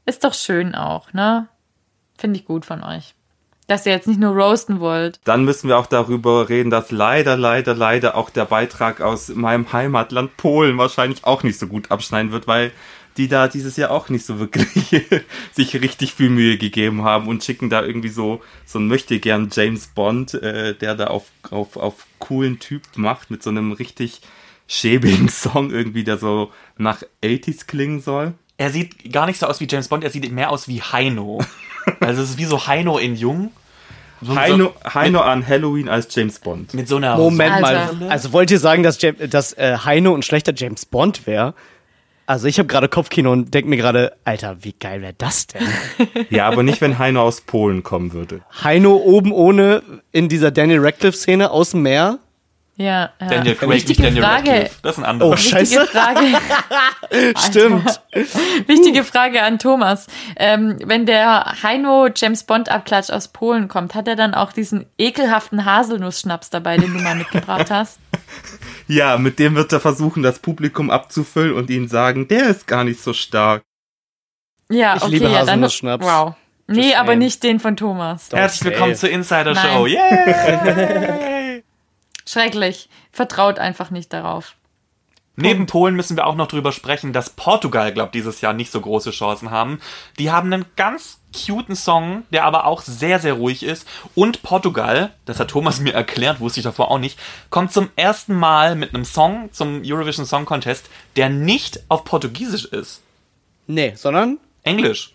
Ist doch schön auch, ne? Finde ich gut von euch. Dass ihr jetzt nicht nur roasten wollt. Dann müssen wir auch darüber reden, dass leider, leider, leider auch der Beitrag aus meinem Heimatland Polen wahrscheinlich auch nicht so gut abschneiden wird, weil die da dieses Jahr auch nicht so wirklich sich richtig viel Mühe gegeben haben und schicken da irgendwie so so ein möchte gern James Bond, äh, der da auf, auf, auf coolen Typ macht mit so einem richtig schäbigen Song irgendwie, der so nach 80s klingen soll. Er sieht gar nicht so aus wie James Bond, er sieht mehr aus wie Heino. Also es ist wie so Heino in Jung. So, Heino, so, Heino an Halloween als James Bond. mit so einer Moment Alter. mal. Also wollt ihr sagen, dass, Jam dass äh, Heino ein schlechter James Bond wäre? Also ich habe gerade Kopfkino und denk mir gerade, Alter, wie geil wäre das denn? Ja, aber nicht, wenn Heino aus Polen kommen würde. Heino oben ohne in dieser Daniel Radcliffe-Szene aus dem Meer. Ja. ja. Daniel Craig, nicht Wichtige Daniel Frage. Radcliffe. Das ist ein anderer. Oh, Wichtige Scheiße. Frage, Stimmt. wichtige Frage an Thomas. Ähm, wenn der Heino James Bond Abklatsch aus Polen kommt, hat er dann auch diesen ekelhaften Haselnussschnaps dabei, den du mal mitgebracht hast? Ja, mit dem wird er versuchen, das Publikum abzufüllen und ihnen sagen, der ist gar nicht so stark. Ja, Ich okay, liebe ja, dann. Haselnussschnaps. Wow. Nee, Just aber saying. nicht den von Thomas. Herzlich willkommen Ey. zur Insider. Show. Yay! Schrecklich. Vertraut einfach nicht darauf. Neben Polen müssen wir auch noch drüber sprechen, dass Portugal, glaubt dieses Jahr nicht so große Chancen haben. Die haben einen ganz cuten Song, der aber auch sehr, sehr ruhig ist. Und Portugal, das hat Thomas mir erklärt, wusste ich davor auch nicht, kommt zum ersten Mal mit einem Song zum Eurovision Song Contest, der nicht auf Portugiesisch ist. Nee, sondern Englisch.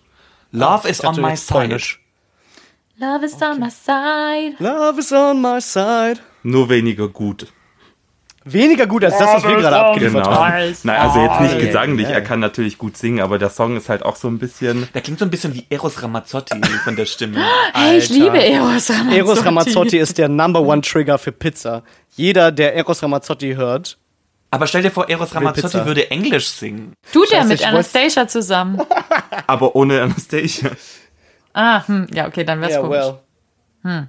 Love is on my side. Polnisch. Love is on my side. Love is on my side. Nur weniger gut. Weniger gut als das, was wir gerade abgeliefert Genau. haben. Nein, also jetzt nicht gesanglich, yeah. er kann natürlich gut singen, aber der Song ist halt auch so ein bisschen. Der klingt so ein bisschen wie Eros Ramazzotti von der Stimme. Hey, ich liebe Eros Ramazzotti. Eros Ramazzotti ist der Number One Trigger für Pizza. Jeder, der Eros Ramazzotti hört, Aber stell dir vor, Eros Ramazzotti Pizza. würde Englisch singen. Tut er mit Anastasia zusammen. Aber ohne Anastasia. Ah, hm, ja, okay, dann wär's ja, komisch. well.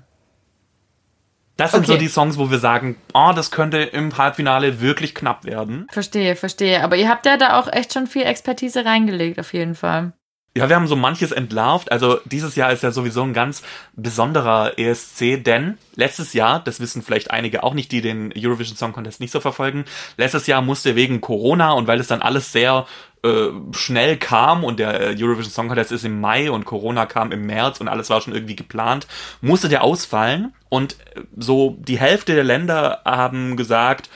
Das sind so Okay. die Songs, wo wir sagen, oh, das könnte im Halbfinale wirklich knapp werden. Verstehe, verstehe. Aber ihr habt ja da auch echt schon viel Expertise reingelegt, auf jeden Fall. Ja, wir haben so manches entlarvt. Also dieses Jahr ist ja sowieso ein ganz besonderer ESC, denn letztes Jahr, das wissen vielleicht einige auch nicht, die den Eurovision Song Contest nicht so verfolgen, letztes Jahr musste wegen Corona und weil es dann alles sehr äh, schnell kam und der äh, Eurovision Song Contest ist im Mai und Corona kam im März und alles war schon irgendwie geplant, musste der ausfallen und äh, so die Hälfte der Länder haben gesagt,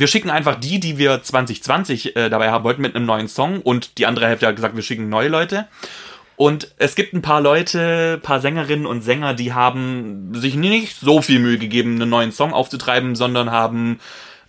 wir schicken einfach die, die wir 2020 äh, dabei haben wollten, mit einem neuen Song und die andere Hälfte hat gesagt, wir schicken neue Leute. Und es gibt ein paar Leute, paar Sängerinnen und Sänger, die haben sich nicht so viel Mühe gegeben, einen neuen Song aufzutreiben, sondern haben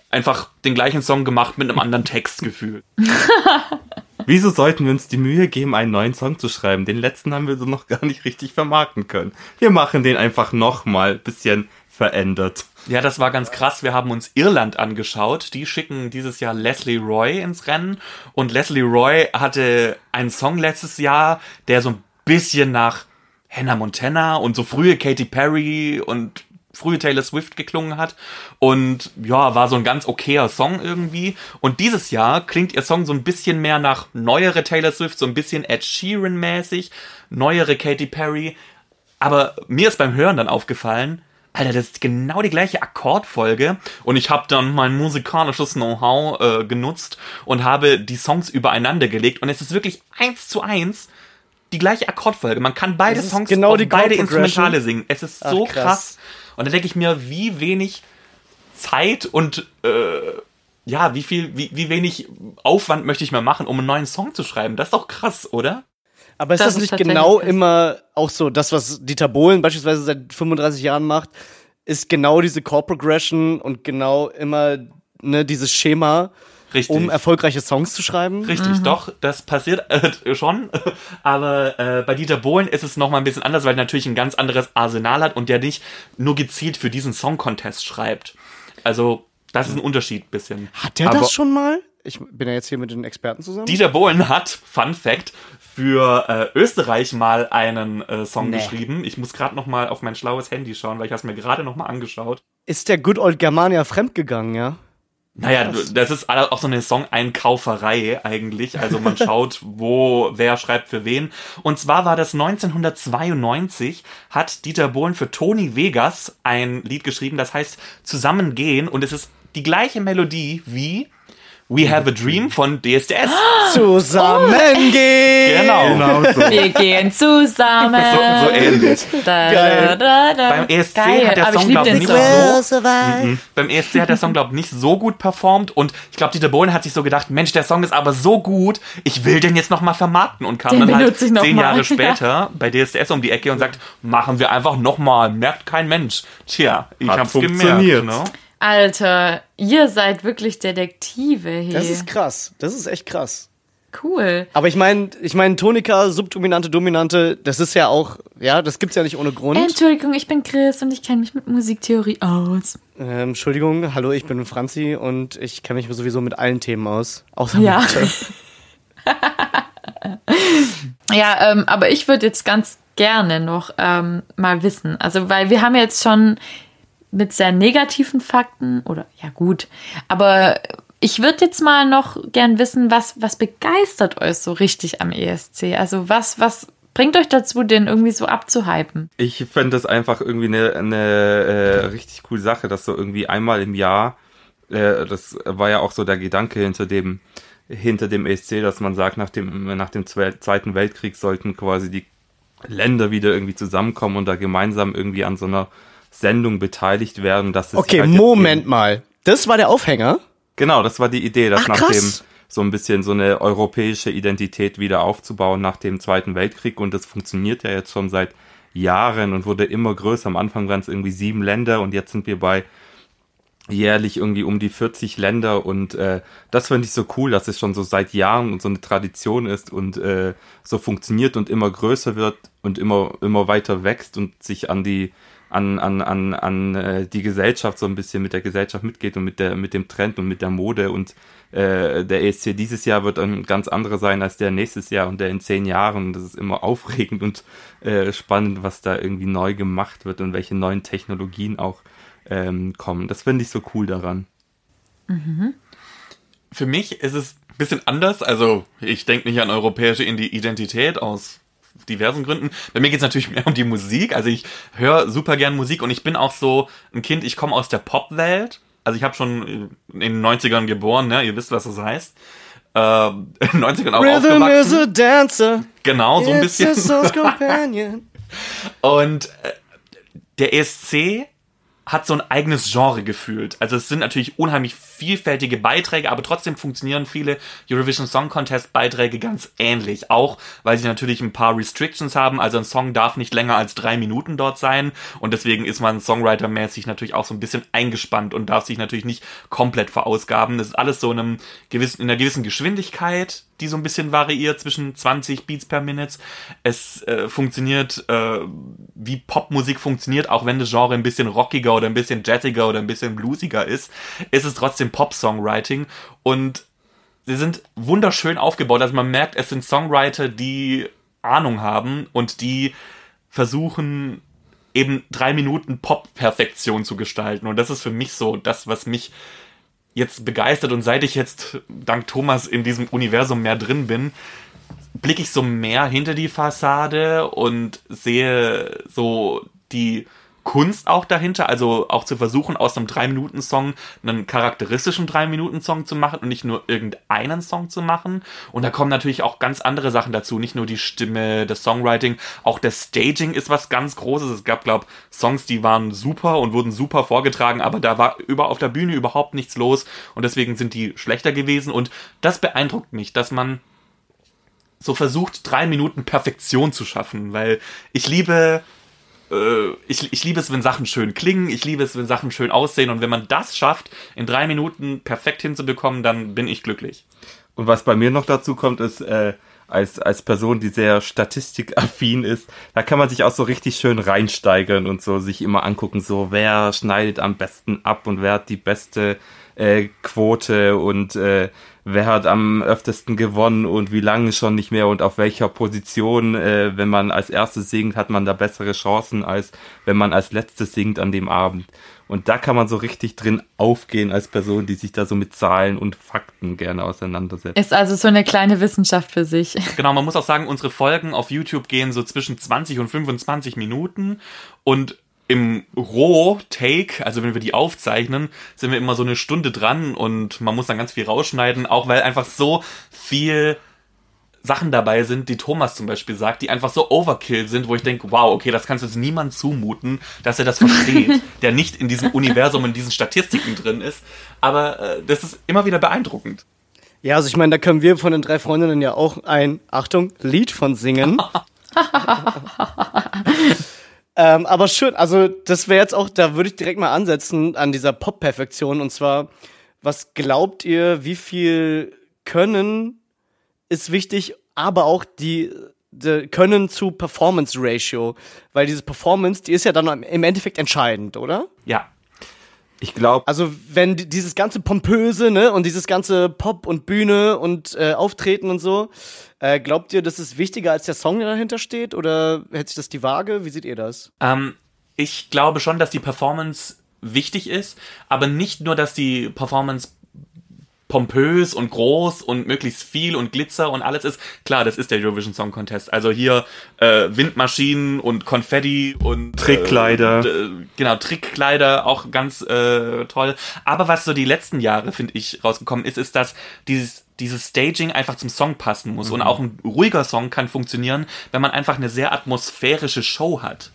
einfach den gleichen Song gemacht mit einem anderen Textgefühl. Wieso sollten wir uns die Mühe geben, einen neuen Song zu schreiben? Den letzten haben wir so noch gar nicht richtig vermarkten können. Wir machen den einfach nochmal bisschen verändert. Ja, das war ganz krass. Wir haben uns Irland angeschaut. Die schicken dieses Jahr Leslie Roy ins Rennen. Und Leslie Roy hatte einen Song letztes Jahr, der so ein bisschen nach Hannah Montana und so frühe Katy Perry und frühe Taylor Swift geklungen hat. Und ja, war so ein ganz okayer Song irgendwie. Und dieses Jahr klingt ihr Song so ein bisschen mehr nach neuere Taylor Swift, so ein bisschen Ed Sheeran-mäßig, neuere Katy Perry. Aber mir ist beim Hören dann aufgefallen, Alter, das ist genau die gleiche Akkordfolge und ich habe dann mein musikalisches Know-how äh, genutzt und habe die Songs übereinander gelegt und es ist wirklich eins zu eins die gleiche Akkordfolge. Man kann beide Songs genau auf die beide. Instrumentale singen. Es ist so Ach, krass. krass. Und da denke ich mir, wie wenig Zeit und äh, ja, wie viel, wie, wie wenig Aufwand möchte ich mal machen, um einen neuen Song zu schreiben? Das ist doch krass, oder? Aber ist Das das, ist nicht genau krass. immer auch so, das, was Dieter Bohlen beispielsweise seit 35 Jahren macht, ist genau diese Chord Progression und genau immer ne, dieses Schema, Richtig. um erfolgreiche Songs zu schreiben? Richtig, doch, das passiert äh, schon. Aber äh, bei Dieter Bohlen ist es nochmal ein bisschen anders, weil er natürlich ein ganz anderes Arsenal hat und der nicht nur gezielt für diesen Song Contest schreibt. Also, das ist ein Unterschied bisschen. Hat der Aber- das schon mal? Ich bin ja jetzt hier mit den Experten zusammen. Dieter Bohlen hat, Fun Fact, für äh, Österreich mal einen äh, Song Nee. geschrieben. Ich muss gerade noch mal auf mein schlaues Handy schauen, weil ich habe mir gerade noch mal angeschaut. Ist der Good Old Germania fremdgegangen, ja? Naja, das ist auch so eine Song-Einkauferei eigentlich. Also man schaut, wo, wer schreibt für wen. Und zwar war das 1992, hat Dieter Bohlen für Tony Vegas ein Lied geschrieben, das heißt Zusammengehen. Und es ist die gleiche Melodie wie We Have a Dream von DSDS. Zusammengehen! Genau. Genau so. Wir gehen zusammen. So, so ähnlich. Da, Geil. Da, da. Beim ESC Geil, hat der Song, lieb glaub ich, nicht Song. so Mhm. Beim ESC hat der Song, glaube ich, nicht so gut performt und ich glaube, Dieter Bohlen hat sich so gedacht, Mensch, der Song ist aber so gut, ich will den jetzt nochmal vermarkten und kam Den dann halt zehn mal. Jahre später bei DSDS um die Ecke und sagt, machen wir einfach nochmal, merkt kein Mensch. Tja, ich Hat hab's funktioniert. gemerkt. Ne? Alter, ihr seid wirklich Detektive hier. Das ist krass. Das ist echt krass. cool. Aber ich meine, ich meine, Tonika, Subdominante, Dominante, das ist ja auch, ja, das gibt's ja nicht ohne Grund. Entschuldigung, ich bin Chris und ich kenne mich mit Musiktheorie aus. Ähm, Entschuldigung, hallo, ich bin Franzi und ich kenne mich sowieso mit allen Themen aus. Außer Ja. Ja, ähm, aber ich würde jetzt ganz gerne noch ähm, mal wissen. Also, weil wir haben jetzt schon mit sehr negativen Fakten oder ja gut, aber ich würde jetzt mal noch gern wissen, was, was begeistert euch so richtig am ESC? Also was, was bringt euch dazu, den irgendwie so abzuhypen? Ich fände das einfach irgendwie eine, eine äh, richtig coole Sache, dass so irgendwie einmal im Jahr, äh, das war ja auch so der Gedanke hinter dem, hinter dem ESC, dass man sagt, nach dem, nach dem Zwe- Zweiten Weltkrieg sollten quasi die Länder wieder irgendwie zusammenkommen und da gemeinsam irgendwie an so einer Sendung beteiligt werden. Dass es Okay, halt Moment mal. Das war der Aufhänger? Genau, das war die Idee, dass Ach, nach dem so ein bisschen so eine europäische Identität wieder aufzubauen nach dem Zweiten Weltkrieg und das funktioniert ja jetzt schon seit Jahren und wurde immer größer. Am Anfang waren es irgendwie sieben Länder und jetzt sind wir bei jährlich irgendwie um die 40 Länder und äh, das finde ich so cool, dass es schon so seit Jahren und so eine Tradition ist und äh, so funktioniert und immer größer wird und immer immer weiter wächst und sich an die an an an an äh, die Gesellschaft so ein bisschen mit der Gesellschaft mitgeht und mit der mit dem Trend und mit der Mode und äh, der ESC dieses Jahr wird ein ganz anderer sein als der nächstes Jahr und der in zehn Jahren. Und Das ist immer aufregend und äh, spannend, was da irgendwie neu gemacht wird und welche neuen Technologien auch ähm, kommen. Das finde ich so cool daran. Für mich ist es ein bisschen anders. Also ich denke nicht an europäische Identität aus diversen Gründen. Bei mir geht es natürlich mehr um die Musik. Also ich höre super gern Musik und ich bin auch so ein Kind, ich komme aus der Popwelt. Also ich habe schon in den 90ern geboren, ne? ihr wisst, was das heißt. Äh, in den 90ern auch Rhythm is a aufgewachsen. dancer. Genau, so ein It's bisschen. Und äh, der ESC hat so ein eigenes Genre gefühlt. Also es sind natürlich unheimlich vielfältige Beiträge, aber trotzdem funktionieren viele Eurovision Song Contest Beiträge ganz ähnlich. Auch weil sie natürlich ein paar Restrictions haben. Also ein Song darf nicht länger als drei Minuten dort sein. Und deswegen ist man Songwriter-mäßig natürlich auch so ein bisschen eingespannt und darf sich natürlich nicht komplett verausgaben. Das ist alles so in, einem gewissen, in einer gewissen Geschwindigkeit, die so ein bisschen variiert zwischen 20 Beats per Minute. Es äh, funktioniert, äh, wie Popmusik funktioniert, auch wenn das Genre ein bisschen rockiger oder ein bisschen jazziger oder ein bisschen bluesiger ist, ist es trotzdem Pop-Songwriting und sie sind wunderschön aufgebaut. Also man merkt, es sind Songwriter, die Ahnung haben und die versuchen, eben drei Minuten Pop-Perfektion zu gestalten. Und das ist für mich so das, was mich jetzt begeistert. Und seit ich jetzt dank Thomas in diesem Universum mehr drin bin, blicke ich so mehr hinter die Fassade und sehe so die Kunst auch dahinter, also auch zu versuchen, aus einem 3-Minuten-Song einen charakteristischen 3-Minuten-Song zu machen und nicht nur irgendeinen Song zu machen. Und da kommen natürlich auch ganz andere Sachen dazu, nicht nur die Stimme, das Songwriting, auch das Staging ist was ganz Großes. Es gab, glaube Songs, die waren super und wurden super vorgetragen, aber da war über auf der Bühne überhaupt nichts los und deswegen sind die schlechter gewesen und das beeindruckt mich, dass man so versucht, drei Minuten Perfektion zu schaffen, weil ich liebe, ich, ich liebe es, wenn Sachen schön klingen, ich liebe es, wenn Sachen schön aussehen und wenn man das schafft, in drei Minuten perfekt hinzubekommen, dann bin ich glücklich. Und was bei mir noch dazu kommt, ist, äh, als, als Person, die sehr statistikaffin ist, da kann man sich auch so richtig schön reinsteigern und so sich immer angucken, so wer schneidet am besten ab und wer hat die beste äh, Quote und äh, wer hat am öftesten gewonnen und wie lange schon nicht mehr und auf welcher Position, äh, wenn man als erstes singt, hat man da bessere Chancen, als wenn man als letztes singt an dem Abend. Und da kann man so richtig drin aufgehen als Person, die sich da so mit Zahlen und Fakten gerne auseinandersetzt. Ist also so eine kleine Wissenschaft für sich. Genau, man muss auch sagen, unsere Folgen auf YouTube gehen so zwischen 20 und 25 Minuten und im Roh-Take, also wenn wir die aufzeichnen, sind wir immer so eine Stunde dran und man muss dann ganz viel rausschneiden, auch weil einfach so viel Sachen dabei sind, die Thomas zum Beispiel sagt, die einfach so Overkill sind, wo ich denke, wow, okay, das kannst du jetzt niemand zumuten, dass er das versteht, der nicht in diesem Universum, in diesen Statistiken drin ist. Aber äh, das ist immer wieder beeindruckend. Ja, also ich meine, da können wir von den drei Freundinnen ja auch ein, Achtung, Lied von singen. ähm, aber schön, also das wäre jetzt auch, da würde ich direkt mal ansetzen an dieser Pop-Perfektion. Und zwar, was glaubt ihr, wie viel Können ist wichtig, aber auch die, die Können zu Performance Ratio, weil diese Performance, die ist ja dann im Endeffekt entscheidend, oder? Ja. Ich glaube, Also wenn die- dieses ganze Pompöse, ne, und dieses ganze Pop und Bühne und äh, Auftreten und so, äh, glaubt ihr, das ist wichtiger als der Song, der dahinter steht? Oder hält sich das die Waage? Wie seht ihr das? Ähm, ich glaube schon, dass die Performance wichtig ist, aber nicht nur, dass die Performance pompös und groß und möglichst viel und Glitzer und alles ist. Klar, das ist der Eurovision Song Contest. Also hier äh, Windmaschinen und Konfetti und Trickkleider. Äh, genau, Trickkleider auch ganz äh, toll. Aber was so die letzten Jahre, finde ich, rausgekommen ist, ist, dass dieses dieses Staging einfach zum Song passen muss. Und auch ein ruhiger Song kann funktionieren, wenn man einfach eine sehr atmosphärische Show hat.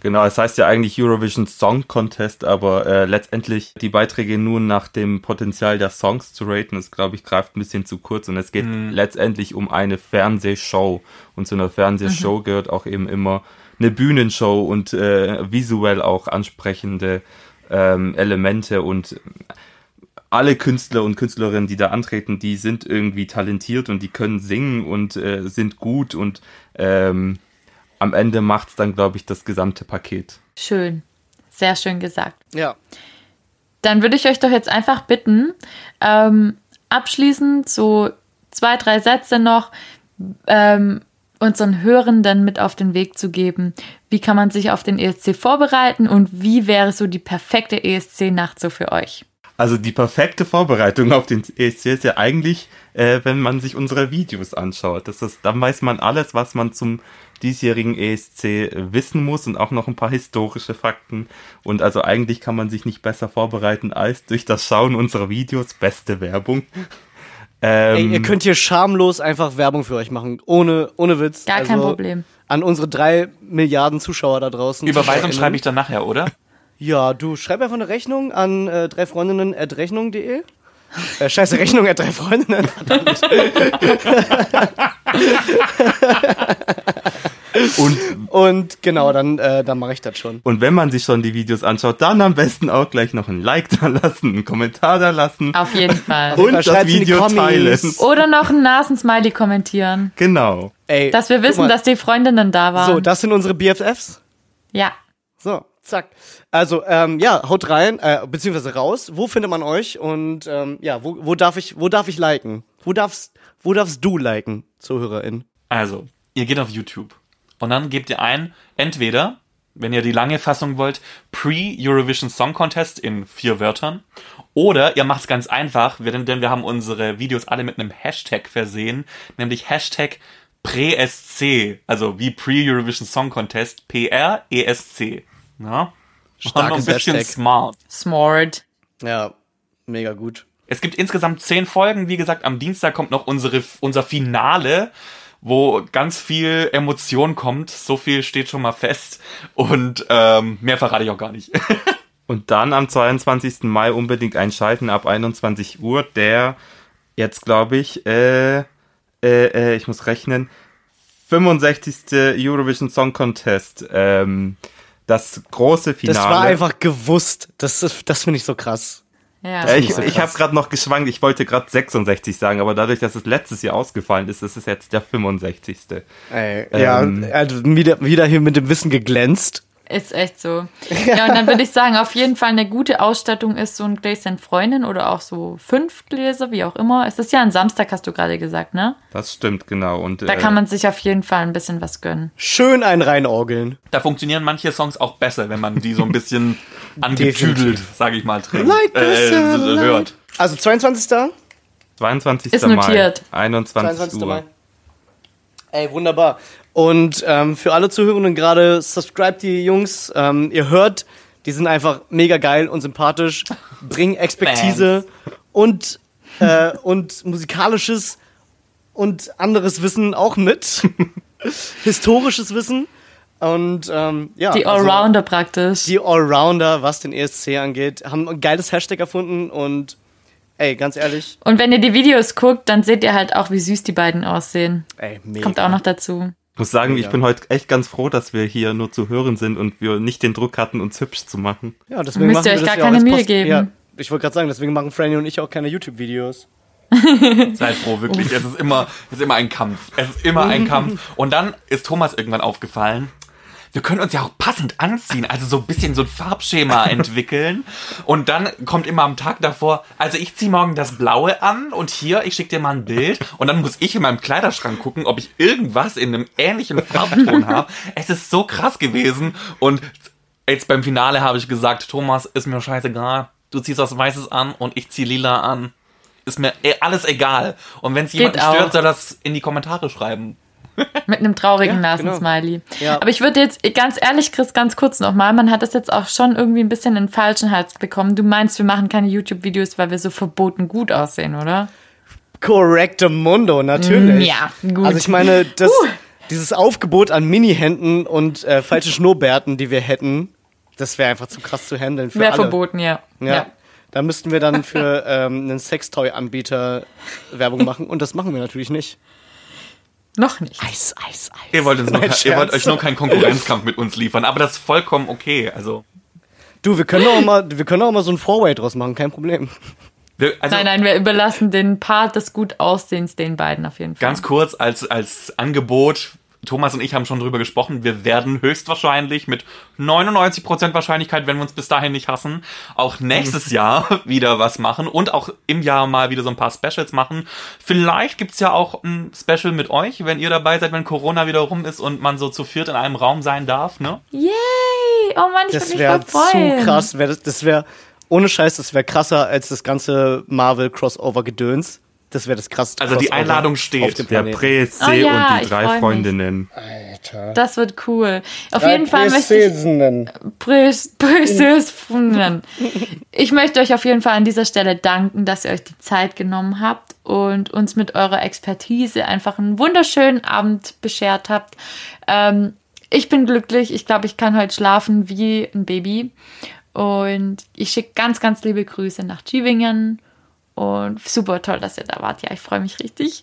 Genau, es heißt ja eigentlich Eurovision Song Contest, aber äh, letztendlich die Beiträge nur nach dem Potenzial der Songs zu raten, ist, glaube ich, greift ein bisschen zu kurz und es geht letztendlich um eine Fernsehshow. Und zu einer Fernsehshow gehört auch eben immer eine Bühnenshow und äh, visuell auch ansprechende ähm, Elemente und alle Künstler und Künstlerinnen, die da antreten, die sind irgendwie talentiert und die können singen und äh, sind gut und ähm, am Ende macht's dann, glaube ich, das gesamte Paket. Schön. Sehr schön gesagt. Ja. Dann würde ich euch doch jetzt einfach bitten, ähm, abschließend so zwei, drei Sätze noch ähm, unseren Hörenden mit auf den Weg zu geben. Wie kann man sich auf den ESC vorbereiten und wie wäre so die perfekte ESC-Nacht so für euch? Also die perfekte Vorbereitung auf den ESC ist ja eigentlich, äh, wenn man sich unsere Videos anschaut. Das ist, dann weiß man alles, was man zum diesjährigen ESC wissen muss und auch noch ein paar historische Fakten. Und also eigentlich kann man sich nicht besser vorbereiten als durch das Schauen unserer Videos. Beste Werbung. Ey, Ähm, ihr könnt hier schamlos einfach Werbung für euch machen. Ohne, ohne Witz. Gar kein Problem. An unsere drei Milliarden Zuschauer da draußen. Überweisung schreibe ich dann nachher, oder? Ja, du schreib einfach eine Rechnung an äh, drei Freundinnen at rechnung.de. Äh, scheiße, Rechnung at drei Freundinnen. Verdammt. und Und genau, dann, äh, dann mache ich das schon. Und wenn man sich schon die Videos anschaut, dann am besten auch gleich noch ein Like da lassen, einen Kommentar da lassen Auf jeden Fall. und das die Video teilen. Oder noch ein Nasensmiley kommentieren, Genau. Ey, dass wir wissen, dass die Freundinnen da waren. So, das sind unsere BFFs. ja. So, zack. Also, ähm, ja, haut rein, äh, beziehungsweise raus. Wo findet man euch? Und ähm, ja, wo, wo darf ich, wo darf ich liken? Wo darfst, wo darfst du liken, Zuhörerin? Also, ihr geht auf YouTube und dann gebt ihr ein, entweder, wenn ihr die lange Fassung wollt, Pre-Eurovision Song Contest in vier Wörtern. Oder ihr macht es ganz einfach, denn wir haben unsere Videos alle mit einem Hashtag versehen, nämlich Hashtag PreSC, also wie Pre-Eurovision Song Contest, P-R-E-S-C. Ja? Noch ein Starkes bisschen Hashtag. smart. Smart. Ja, mega gut. Es gibt insgesamt zehn Folgen. Wie gesagt, am Dienstag kommt noch unsere, unser Finale, wo ganz viel Emotion kommt. So viel steht schon mal fest. Und ähm, mehr verrate ich auch gar nicht. Und dann am 22. Mai unbedingt einschalten ab 21 Uhr, der jetzt glaube ich, äh, äh, äh, ich muss rechnen, 65. Eurovision Song Contest, ähm, das große Finale. Das war einfach gewusst. Das, ist- das finde ich so krass. Ja. Äh, ich so ich habe gerade noch geschwankt, ich wollte gerade 66 sagen, aber dadurch, dass es letztes Jahr ausgefallen ist, ist es jetzt der 65. Ey, ja, Ähm. also wieder, wieder hier mit dem Wissen geglänzt. Ist echt so. Ja, und dann würde ich sagen, auf jeden Fall eine gute Ausstattung ist so ein Gläschen Freundin oder auch so fünf Gläser, wie auch immer. Es ist ja ein Samstag, hast du gerade gesagt, ne? Das stimmt, genau. Und, Da äh, kann man sich auf jeden Fall ein bisschen was gönnen. Schön ein reinorgeln. Da funktionieren manche Songs auch besser, wenn man die so ein bisschen angetüdelt, sage ich mal, trinkt, Like äh, hört. Also 22. 22. Ist Mai, notiert. 21 22. Uhr. Mai. Ey, wunderbar. Und ähm, für alle Zuhörenden gerade, subscribe die Jungs. Ähm, ihr hört, die sind einfach mega geil und sympathisch, bringen Expertise und, äh, und musikalisches und anderes Wissen auch mit. Historisches Wissen. Und ähm, ja. Die also- Allrounder praktisch. die Allrounder, was den ESC angeht, haben ein geiles Hashtag erfunden und ey, ganz ehrlich, Und wenn ihr die Videos guckt, dann seht ihr halt auch, wie süß die beiden aussehen. ey, mega. Kommt auch noch dazu. Ich muss sagen, Mega. ich bin heute echt ganz froh, dass wir hier nur zu hören sind und wir nicht den Druck hatten, uns hübsch zu machen. Ja, deswegen Müsst machen ihr euch das gar keine Mühe geben. Ja, ich wollte gerade sagen, deswegen machen Franny und ich auch keine YouTube-Videos. Seid froh, wirklich. Es ist immer, es ist immer ein Kampf. Es ist immer ein Kampf. Und dann ist Thomas irgendwann aufgefallen, wir können uns ja auch passend anziehen, also so ein bisschen so ein Farbschema entwickeln. Und dann kommt immer am Tag davor, also ich ziehe morgen das Blaue an und hier, ich schicke dir mal ein Bild. Und dann muss ich in meinem Kleiderschrank gucken, ob ich irgendwas in einem ähnlichen Farbton habe. Es ist so krass gewesen. Und jetzt beim Finale habe ich gesagt, Thomas, ist mir scheißegal. Du ziehst was Weißes an und ich ziehe lila an. Ist mir eh alles egal. Und wenn es jemanden auch. stört, soll das in die Kommentare schreiben. Mit einem traurigen Ja, genau. Nasensmiley. Ja. Aber ich würde jetzt, ganz ehrlich, Chris, ganz kurz nochmal, man hat das jetzt auch schon irgendwie ein bisschen in den falschen Hals bekommen. Du meinst, wir machen keine YouTube-Videos, weil wir so verboten gut aussehen, oder? Correcto Mundo, natürlich. Mm, ja, gut. Also ich meine, das, dieses Aufgebot an Mini-Händen und äh, falsche Schnurrbärten, die wir hätten, das wäre einfach zu krass zu handeln für Wäre verboten, ja. Ja. Da müssten wir dann für ähm, einen Sextoy-Anbieter Werbung machen und das machen wir natürlich nicht. Noch nicht. Eis, Eis, Eis. Ihr wollt, uns nur, ihr wollt euch nur keinen Konkurrenzkampf mit uns liefern, aber das ist vollkommen okay. Also, Du, wir können auch mal, wir können auch mal so ein Four-Way draus machen, kein Problem. wir, also Nein, nein, wir überlassen den Part des gut Aussehens den beiden auf jeden Fall. ganz kurz als, als Angebot. Thomas und ich haben schon drüber gesprochen. Wir werden höchstwahrscheinlich mit 99% Wahrscheinlichkeit, wenn wir uns bis dahin nicht hassen, auch nächstes Jahr wieder was machen und auch im Jahr mal wieder so ein paar Specials machen. Vielleicht gibt's ja auch ein Special mit euch, wenn ihr dabei seid, wenn Corona wieder rum ist und man so zu viert in einem Raum sein darf, ne? Yay! Oh Mann, ich Das würde mich wäre voll freuen. zu krass. Wär das das wäre, ohne Scheiß, das wäre krasser als das ganze Marvel-Crossover-Gedöns. Das wäre das krasseste. Also die Einladung steht. Der. Prä-C Oh ja, und die drei freu mich. Freundinnen. Das wird cool. Auf jeden Fall möchte ich Funden. Ich möchte euch auf jeden Fall an dieser Stelle danken, dass ihr euch die Zeit genommen habt und uns mit eurer Expertise einfach einen wunderschönen Abend beschert habt. Ähm, ich bin glücklich. Ich glaube, ich kann heute schlafen wie ein Baby. Und ich schicke ganz, ganz liebe Grüße nach Tübingen. Und super toll, dass ihr da wart. Ja, ich freue mich richtig.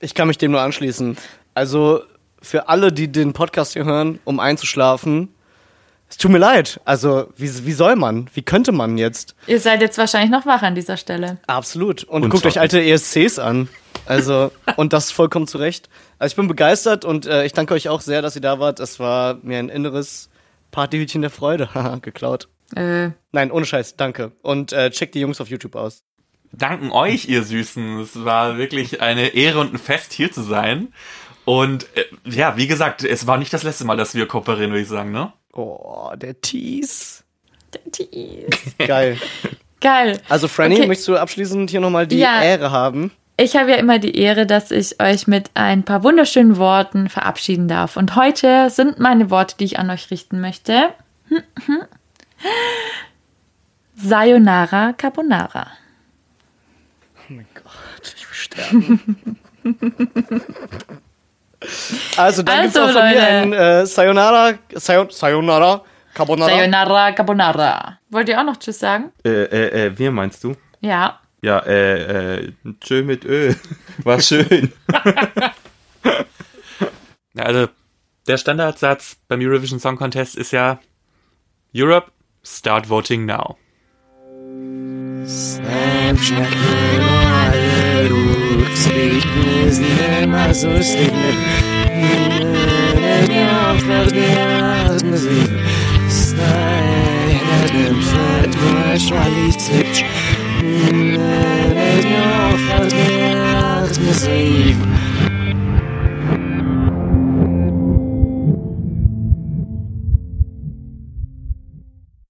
Ich kann mich dem nur anschließen. Also für alle, die den Podcast hier hören, um einzuschlafen, es tut mir leid. Also wie, wie soll man? Wie könnte man jetzt? ihr seid jetzt wahrscheinlich noch wach an dieser Stelle. Absolut. Und, Und guckt euch alte ESCs an. Also, und das vollkommen zu Recht. Also ich bin begeistert und äh, ich danke euch auch sehr, dass ihr da wart. Es war mir ein inneres Partyhütchen der Freude. Haha, geklaut. Äh, Nein, ohne Scheiß, danke. Und äh, checkt die Jungs auf YouTube aus. Danken euch, ihr Süßen. Es war wirklich eine Ehre und ein Fest, hier zu sein. Und äh, ja, wie gesagt, es war nicht das letzte Mal, dass wir kooperieren, würde ich sagen, ne? Oh, der Tease. Tease. Geil. Geil. Also, Franny, Okay. möchtest du abschließend hier nochmal die Ja. Ehre haben? Ich habe ja immer die Ehre, dass ich euch mit ein paar wunderschönen Worten verabschieden darf. Und heute sind meine Worte, die ich an euch richten möchte. Sayonara Carbonara. Oh mein Gott, ich will sterben. also, dann gibt's Also, auch von mir Leute. ein äh, Sayonara, Sayon, Sayonara, Carbonara. Sayonara Carbonara. Wollt ihr auch noch Tschüss sagen? Äh, äh, äh, wir meinst du? Ja. Ja, äh, äh, tschö mit Ö. War schön. Ja, also der Standardsatz beim Eurovision Song Contest ist ja Europe, start voting now. Snapchat Ausrichten is nicht immer so schlimm. Wenn ihr auf das Glas mit sich seid, dann fällt mir schwalich